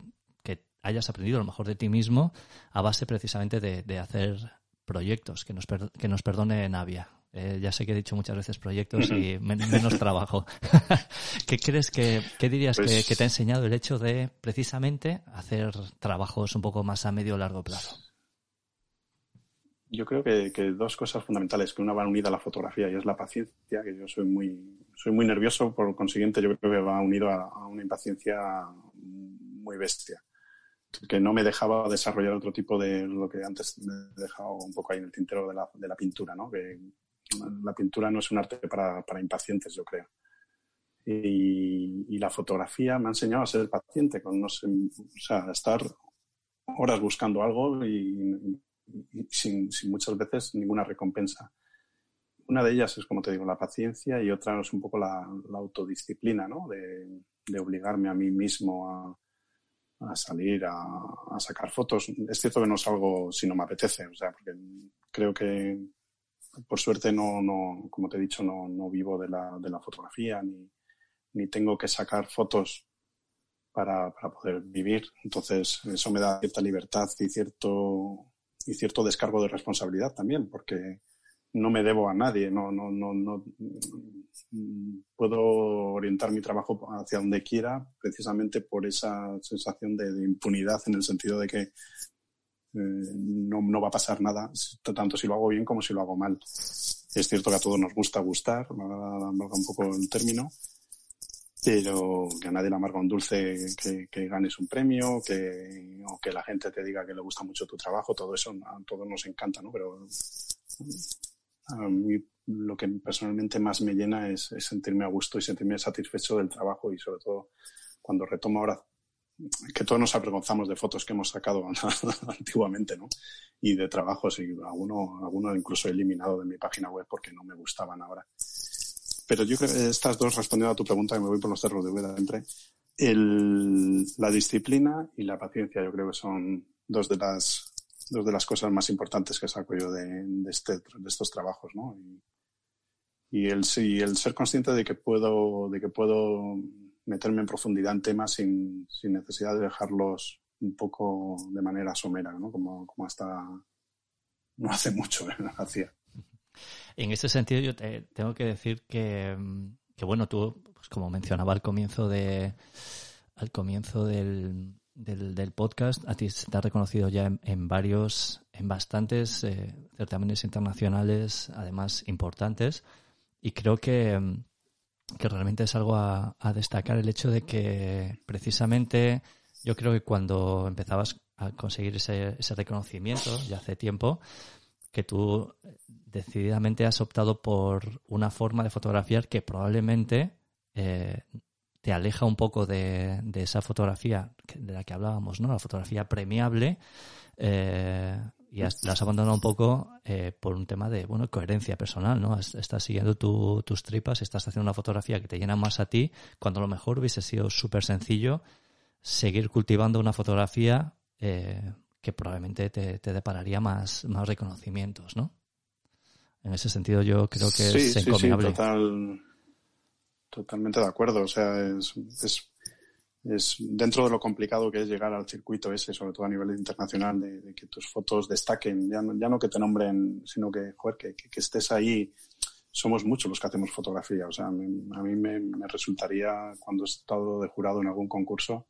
hayas aprendido a lo mejor de ti mismo a base precisamente de, hacer proyectos, que nos, que nos perdone Navia. Eh, ya sé que he dicho muchas veces proyectos y menos trabajo. ¿Qué crees que, qué dirías que, pues que, te ha enseñado el hecho de precisamente hacer trabajos un poco más a medio o largo plazo? yo creo que, dos cosas fundamentales, que una va unida a la fotografía y es la paciencia, que yo soy muy, soy muy nervioso, por consiguiente yo creo que va unido a, una impaciencia muy bestia, que no me dejaba desarrollar otro tipo de lo que antes me he dejado un poco ahí en el tintero de la, de la pintura, ¿no? que la pintura no es un arte para, para impacientes, yo creo. Y, y, la fotografía me ha enseñado a ser paciente, con no sé, o sea, estar horas buscando algo y, sin, sin, muchas veces ninguna recompensa. Una de ellas es, como te digo, la paciencia y otra es un poco la, la autodisciplina, ¿no? De, de, obligarme a mí mismo a, a salir a, a, sacar fotos. Es cierto que no salgo si no me apetece, o sea, porque creo que por suerte no, no como te he dicho, no, no vivo de la, de la fotografía ni, ni tengo que sacar fotos para, para, poder vivir. Entonces, eso me da cierta libertad y cierto y cierto descargo de responsabilidad también, porque no me debo a nadie, no, no, no, no puedo orientar mi trabajo hacia donde quiera precisamente por esa sensación de, impunidad en el sentido de que eh, no, no, va a pasar nada, tanto si lo hago bien como si lo hago mal. Es cierto que a todos nos gusta gustar, un poco el término, pero que a nadie le amarga un dulce que, ganes un premio, que, o que la gente te diga que le gusta mucho tu trabajo, todo eso a todos nos encanta, ¿no? Pero a mí lo que personalmente más me llena es, sentirme a gusto y sentirme satisfecho del trabajo y sobre todo cuando retomo ahora que todos nos avergonzamos de fotos que hemos sacado antiguamente, ¿no? Y de trabajos y alguno, incluso eliminado de mi página web porque no me gustaban ahora pero yo creo que estas dos, respondiendo a tu pregunta, que me voy por los cerros de Hueda entre, el, la disciplina y la paciencia, yo creo que son dos de las, dos de las cosas más importantes que saco yo de, este, de estos trabajos, ¿no? Y, el, ser consciente de que puedo, de que puedo meterme en profundidad en temas sin, necesidad de dejarlos un poco de manera somera, ¿no? Como, hasta no hace mucho, ¿eh? hacía. En ese sentido, yo te tengo que decir que, que bueno, tú, pues como mencionaba al comienzo de al comienzo del, del, podcast, a ti se te ha reconocido ya en, varios, en bastantes eh, certámenes internacionales, además importantes, y creo que, que realmente es algo a, a destacar el hecho de que precisamente yo creo que cuando empezabas a conseguir ese, ese reconocimiento, ya hace tiempo, que tú decididamente has optado por una forma de fotografiar que probablemente eh, te aleja un poco de, esa fotografía de la que hablábamos, ¿no? La fotografía premiable eh, y la has abandonado un poco eh, por un tema de, bueno, coherencia personal, ¿no? Estás siguiendo tus tripas, estás haciendo una fotografía que te llena más a ti, cuando a lo mejor hubiese sido súper sencillo seguir cultivando una fotografía que probablemente te, te depararía más, más reconocimientos, ¿no? En ese sentido yo creo que es sí, encomiable. Sí, total, totalmente de acuerdo. O sea, es, dentro de lo complicado que es llegar al circuito ese, sobre todo a nivel internacional, de, que tus fotos destaquen, ya no, que te nombren, sino que, estés ahí. Somos muchos los que hacemos fotografía. O sea, a mí me, me resultaría, cuando he estado de jurado en algún concurso,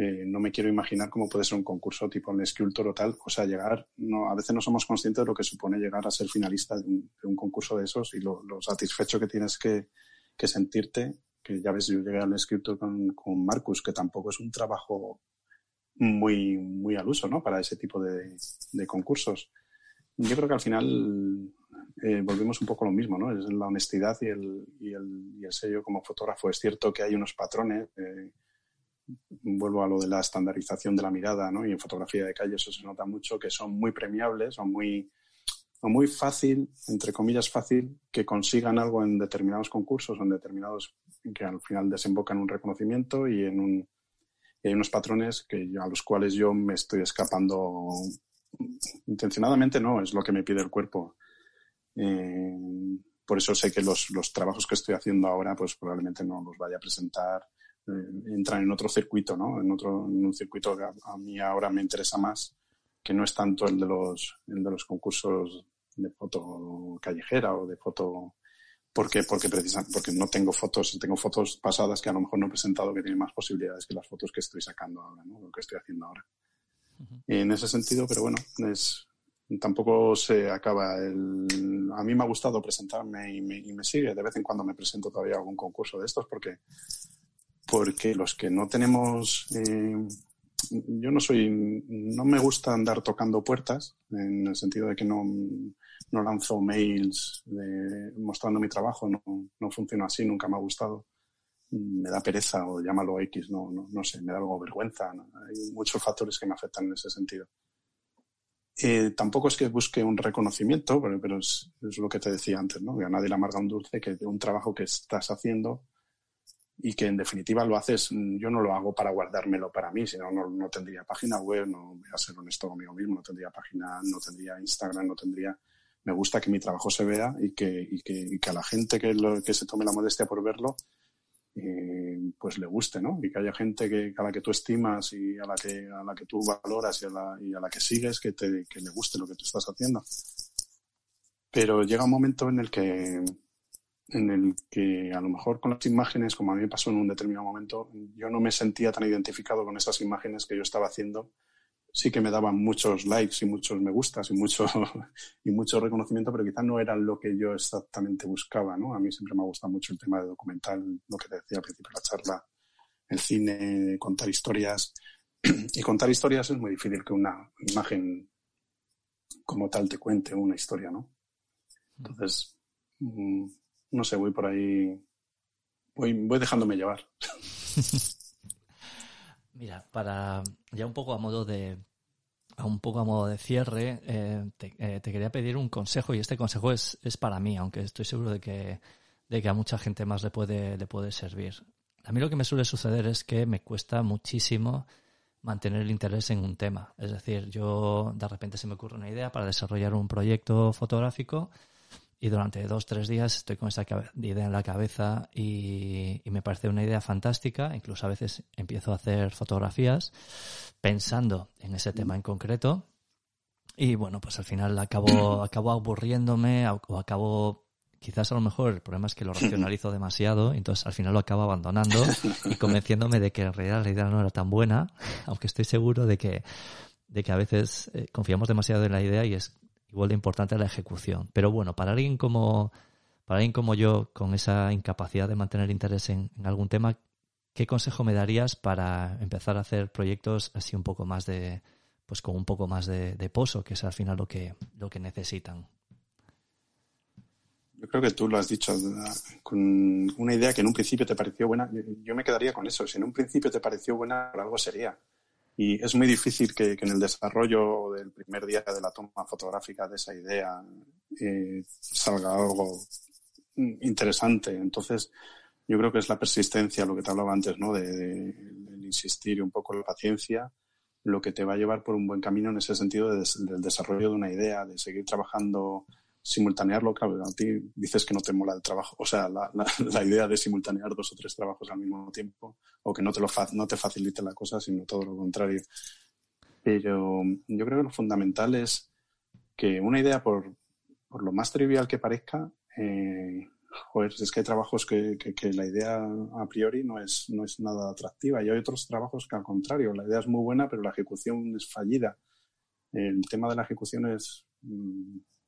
eh, no me quiero imaginar cómo puede ser un concurso tipo en Sculptor o tal. O sea, llegar, no, a veces no somos conscientes de lo que supone llegar a ser finalista de un, concurso de esos y lo, satisfecho que tienes que, sentirte. Que ya ves, yo llegué al Sculptor con, con Marcus, que tampoco es un trabajo muy, muy al uso, ¿no? Para ese tipo de, concursos. Yo creo que al final eh, volvemos un poco a lo mismo, ¿no? Es la honestidad y el, y el, y el sello como fotógrafo. Es cierto que hay unos patrones. Eh, vuelvo a lo de la estandarización de la mirada, ¿no? Y en fotografía de calle eso se nota mucho, que son muy premiables, son muy, muy fácil, entre comillas fácil, que consigan algo en determinados concursos o en determinados, que al final desembocan en un reconocimiento y en un, hay unos patrones que, a los cuales yo me estoy escapando intencionadamente, no, es lo que me pide el cuerpo. Eh, por eso sé que los, los, trabajos que estoy haciendo ahora, pues probablemente no los vaya a presentar. Eh, entran en otro circuito, ¿no? En otro, en un circuito que a, mí ahora me interesa más, que no es tanto el de los, el de los concursos de foto callejera o de foto porque porque precisamente porque no tengo fotos tengo fotos pasadas que a lo mejor no he presentado que tienen más posibilidades que las fotos que estoy sacando ahora ¿no? lo que estoy haciendo ahora. En ese sentido pero bueno es tampoco se acaba el a mí me ha gustado presentarme y me, y me sigue. De vez en cuando me presento todavía algún concurso de estos porque porque los que no tenemos eh, yo no soy no me gusta andar tocando puertas en el sentido de que no no lanzo mails mostrando mi trabajo, no, no funciona así, nunca me ha gustado. Me da pereza o llámalo X, no, no, no sé, me da algo vergüenza. Hay muchos factores que me afectan en ese sentido. Eh, tampoco es que busque un reconocimiento, pero, pero es, lo que te decía antes, ¿no? Que a nadie le amarga un dulce, que de un trabajo que estás haciendo y que en definitiva lo haces, yo no lo hago para guardármelo para mí, sino no, no tendría página web, no voy a ser honesto conmigo mismo, no tendría página, no tendría Instagram, no tendría me gusta que mi trabajo se vea y que, y que, y que a la gente que, lo, que se tome la modestia por verlo, eh, pues le guste, ¿no? Y que haya gente que, a la que tú estimas y a la que, a la que tú valoras y a la, y a la que sigues que, te, que le guste lo que tú estás haciendo. Pero llega un momento en el que, en el que a lo mejor con las imágenes, como a mí me pasó en un determinado momento, yo no me sentía tan identificado con esas imágenes que yo estaba haciendo sí que me daban muchos likes y muchos me gustas y mucho, y mucho reconocimiento, pero quizás no era lo que yo exactamente buscaba, ¿no? A mí siempre me ha gustado mucho el tema de documental, lo que te decía al principio de la charla, el cine, contar historias. Y contar historias es muy difícil que una imagen como tal te cuente una historia, ¿no? Entonces, mm, no sé, voy por ahí, voy, voy dejándome llevar. Mira, para ya un poco a modo de un poco a modo de cierre, eh, eh, te, quería pedir un consejo y este consejo es, es para mí, aunque estoy seguro de que, de que a mucha gente más le puede, le puede servir. A mí lo que me suele suceder es que me cuesta muchísimo mantener el interés en un tema. Es decir, yo de repente se me ocurre una idea para desarrollar un proyecto fotográfico y durante dos, tres días estoy con esa idea en la cabeza y, me parece una idea fantástica. Incluso a veces empiezo a hacer fotografías pensando en ese tema en concreto. Y bueno, pues al final acabo, acabo aburriéndome o acabo, quizás a lo mejor el problema es que lo racionalizo demasiado, entonces al final lo acabo abandonando y convenciéndome de que en realidad la idea no era tan buena, aunque estoy seguro de que, de que a veces eh, confiamos demasiado en la idea y es igual de importante la ejecución. Pero bueno, para alguien como, para alguien como yo, con esa incapacidad de mantener interés en, algún tema, ¿qué consejo me darías para empezar a hacer proyectos así un poco más de, pues con un poco más de, pozo, que es al final lo que, lo que necesitan? Yo creo que tú lo has dicho con una idea que en un principio te pareció buena. Yo me quedaría con eso. Si en un principio te pareció buena, algo sería. Y es muy difícil que, en el desarrollo del primer día de la toma fotográfica de esa idea eh, salga algo interesante. Entonces, yo creo que es la persistencia, lo que te hablaba antes, ¿no? De, insistir y un poco la paciencia, lo que te va a llevar por un buen camino en ese sentido del desarrollo de una idea, de seguir trabajando simultanearlo, claro, a ti dices que no te mola el trabajo, o sea, la, la, idea de simultanear dos o tres trabajos al mismo tiempo, o que no te, lo no te facilite la cosa, sino todo lo contrario. Pero yo creo que lo fundamental es que una idea, por, por lo más trivial que parezca, eh, joder, es que hay trabajos que, que, que, la idea a priori no es, no es nada atractiva y hay otros trabajos que al contrario, la idea es muy buena, pero la ejecución es fallida. El tema de la ejecución es...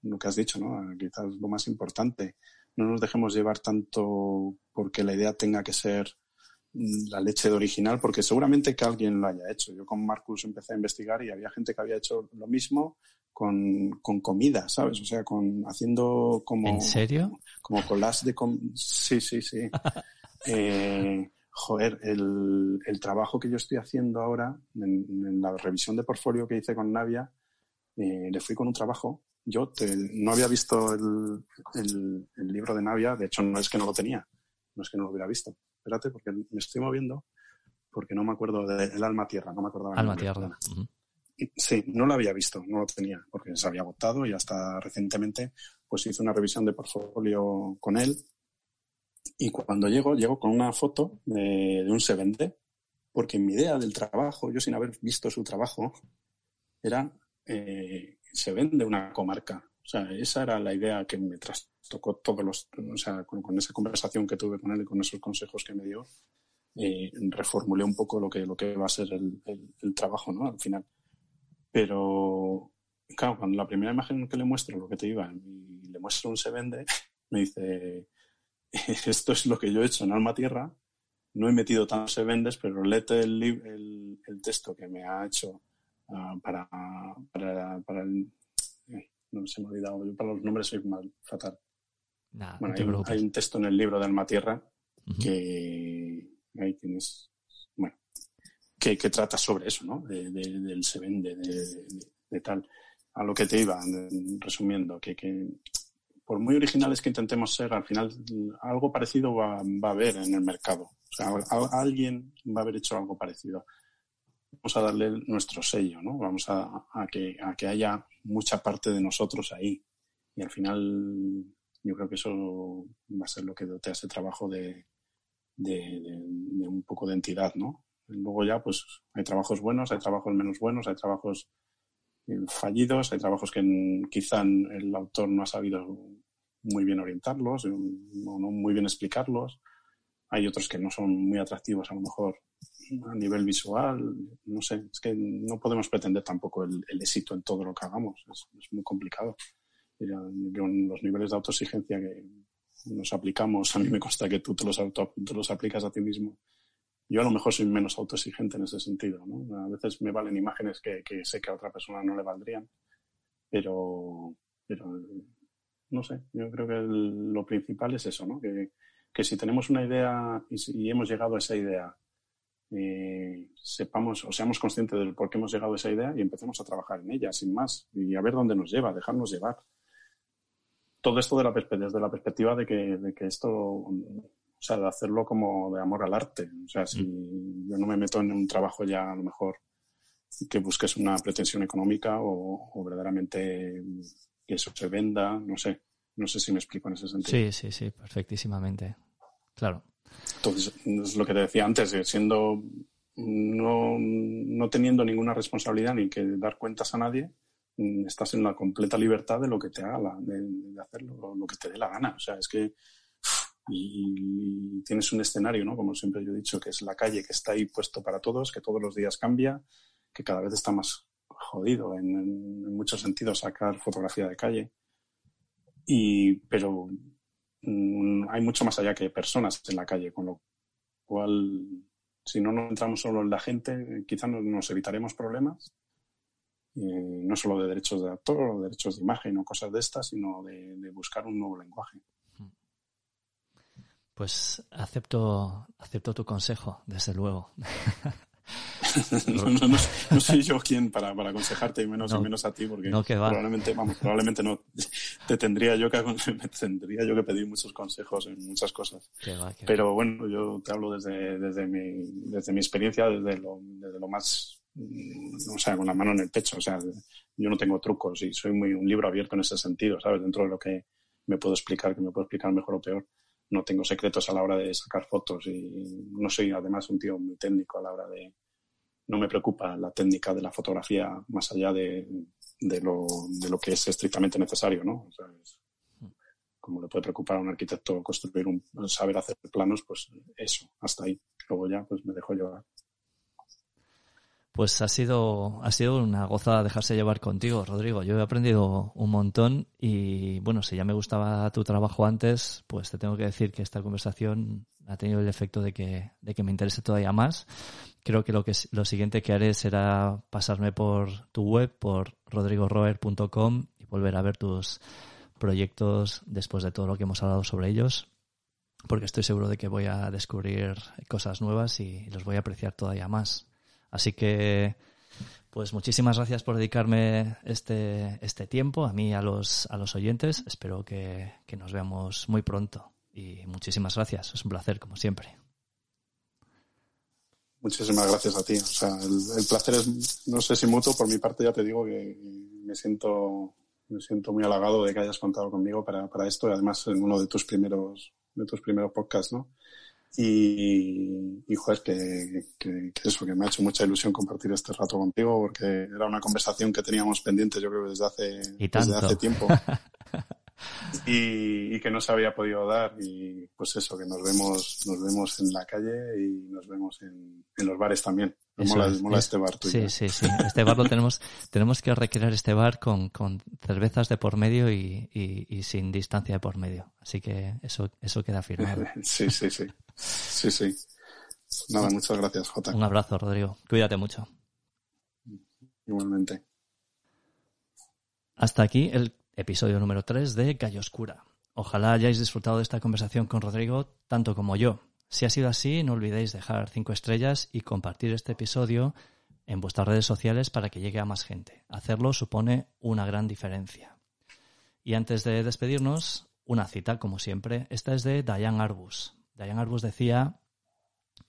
Lo que has dicho, ¿no? Quizás lo más importante. No nos dejemos llevar tanto porque la idea tenga que ser mm, la leche de original, porque seguramente que alguien lo haya hecho. Yo con Marcus empecé a investigar y había gente que había hecho lo mismo con, con comida, ¿sabes? O sea, con haciendo como... ¿En serio? Como colas de... sí, sí, sí. eh, joder, el, el, trabajo que yo estoy haciendo ahora, en, la revisión de portfolio que hice con Navia, eh, le fui con un trabajo yo no había visto el, el, libro de Navia, de hecho no es que no lo tenía, no es que no lo hubiera visto. Espérate, porque me estoy moviendo. porque no me acuerdo del Alma Tierra, no me acordaba. Alma Tierra. Sí, no lo había visto, no lo tenía, porque se había agotado y hasta recientemente pues hice una revisión de portfolio con él. Y cuando llego, llego con una foto de, un se vende, porque mi idea del trabajo, yo sin haber visto su trabajo, era eh, se vende una comarca. O sea, esa era la idea que me trastocó todos los, o sea, con, esa conversación que tuve con él y con esos consejos que me dio, eh, reformulé un poco lo que, lo que va a ser el, el, trabajo, ¿no? Al final. Pero, claro, cuando la primera imagen que le muestro, lo que te iba, y le muestro un se vende, me dice, esto es lo que yo he hecho en Alma Tierra, no he metido tantos se vendes, pero léete el, el, el texto que me ha hecho uh, para, para, para el, no se me ha olvidado, yo para los nombres soy mal, fatal. bueno, hay, un texto en el libro de Alma Tierra que ahí tienes, bueno, que, que trata sobre eso, ¿no? De, del se vende, de, de, tal. A lo que te iba, resumiendo, que, que por muy originales que intentemos ser, al final algo parecido va, va a haber en el mercado. O sea, alguien va a haber hecho algo parecido vamos a darle nuestro sello, ¿no? Vamos a, que, a que haya mucha parte de nosotros ahí. Y al final yo creo que eso va a ser lo que dote a ese trabajo de, de, un poco de entidad, ¿no? Luego ya, pues hay trabajos buenos, hay trabajos menos buenos, hay trabajos eh, fallidos, hay trabajos que quizá el autor no ha sabido muy bien orientarlos, o no muy bien explicarlos. Hay otros que no son muy atractivos a lo mejor a nivel visual, no sé, es que no podemos pretender tampoco el, éxito en todo lo que hagamos, es, muy complicado. Con los niveles de autoexigencia que nos aplicamos, a mí me consta que tú te los, auto, los aplicas a ti mismo. Yo a lo mejor soy menos autoexigente en ese sentido, ¿no? A veces me valen imágenes que, que sé que a otra persona no le valdrían, pero, pero no sé, yo creo que lo principal es eso, ¿no? Que, que si tenemos una idea y, y, hemos llegado a esa idea eh, sepamos o seamos conscientes del por qué hemos llegado a esa idea y empecemos a trabajar en ella, sin más, y a ver dónde nos lleva, dejarnos llevar. Todo esto de la desde la perspectiva de que, de que esto, o sea, de hacerlo como de amor al arte. O sea, si mm. yo no me meto en un trabajo ya a lo mejor que busques una pretensión económica o, o verdaderamente que eso se venda, no sé. No sé si me explico en ese sentido. Sí, sí, sí, perfectísimamente. Claro. Entonces, es lo que te decía antes, siendo no, no teniendo ninguna responsabilidad ni que dar cuentas a nadie, mm, estás en la completa libertad de lo que te haga, de, de hacerlo lo que te dé la gana. O sea, es que y, tienes un escenario, ¿no? Como siempre yo he dicho, que es la calle que está ahí puesto para todos, que todos los días cambia, que cada vez está más jodido en, en muchos sentidos sacar fotografía de calle. Y, pero hay mucho más allá que personas en la calle, con lo cual, si no nos entramos solo en la gente, quizás nos, evitaremos problemas, no solo de derechos de autor o derechos de imagen o cosas de estas, sino de, de buscar un nuevo lenguaje. Pues acepto, acepto tu consejo, desde luego. no, soy yo quien para, para aconsejarte y menos y menos a ti porque probablemente vamos probablemente no. Te tendría yo que tendría yo que pedir muchos consejos en muchas cosas. Pero bueno yo te hablo desde desde mi desde mi experiencia desde lo desde lo más o sea con la mano en el pecho. O sea yo no tengo trucos y soy muy un libro abierto en ese sentido sabes dentro de lo que me puedo explicar que me puedo explicar mejor o peor. No tengo secretos a la hora de sacar fotos y no soy además un tío muy técnico a la hora de, no me preocupa la técnica de la fotografía más allá de, de, lo, de lo, que es estrictamente necesario, ¿no? O sea, como le puede preocupar a un arquitecto construir un, saber hacer planos, pues eso, hasta ahí. Luego ya, pues me dejo llevar. Pues ha sido, ha sido una gozada dejarse llevar contigo, Rodrigo. Yo he aprendido un montón y bueno, si ya me gustaba tu trabajo antes, pues te tengo que decir que esta conversación ha tenido el efecto de que, de que me interese todavía más. Creo que lo que lo siguiente que haré será pasarme por tu web, por rodrigoroer.com y volver a ver tus proyectos después de todo lo que hemos hablado sobre ellos, porque estoy seguro de que voy a descubrir cosas nuevas y los voy a apreciar todavía más. Así que, pues muchísimas gracias por dedicarme este, este tiempo, a mí y a los, a los oyentes. Espero que, que nos veamos muy pronto. Y muchísimas gracias. Es un placer, como siempre. muchísimas gracias a ti. O sea, el, placer es, no sé si mutuo, por mi parte ya te digo que me siento, me siento muy halagado de que hayas contado conmigo para, para esto y además en uno de tus primeros, de tus primeros podcasts, ¿no? Y, y joder, que, que, eso, que me ha hecho mucha ilusión compartir este rato contigo porque era una conversación que teníamos pendiente yo creo desde hace, desde hace tiempo. y, y, que no se había podido dar y pues eso, que nos vemos, nos vemos en la calle y nos vemos en, en los bares también. mola, este bar Sí, sí, sí. Este bar lo tenemos, tenemos que recrear este bar con, con cervezas de por medio y, y, y, sin distancia de por medio. Así que eso, eso queda firmado. sí, sí, sí. Sí, sí. Nada, muchas gracias, Jota. Un abrazo, Rodrigo. Cuídate mucho. Igualmente. Hasta aquí el episodio número 3 de Calle Oscura. Ojalá hayáis disfrutado de esta conversación con Rodrigo tanto como yo. Si ha sido así, no olvidéis dejar 5 estrellas y compartir este episodio en vuestras redes sociales para que llegue a más gente. Hacerlo supone una gran diferencia. Y antes de despedirnos, una cita, como siempre. Esta es de Diane Arbus. Diane Arbus decía,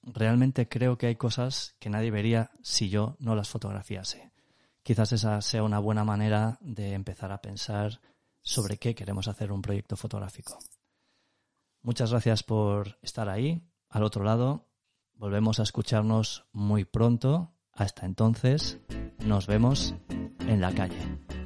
realmente creo que hay cosas que nadie vería si yo no las fotografiase quizás esa sea una buena manera de empezar a pensar sobre qué queremos hacer un proyecto fotográfico. Muchas gracias por estar ahí, al otro lado. Volvemos a escucharnos muy pronto. Hasta entonces, nos vemos en la calle.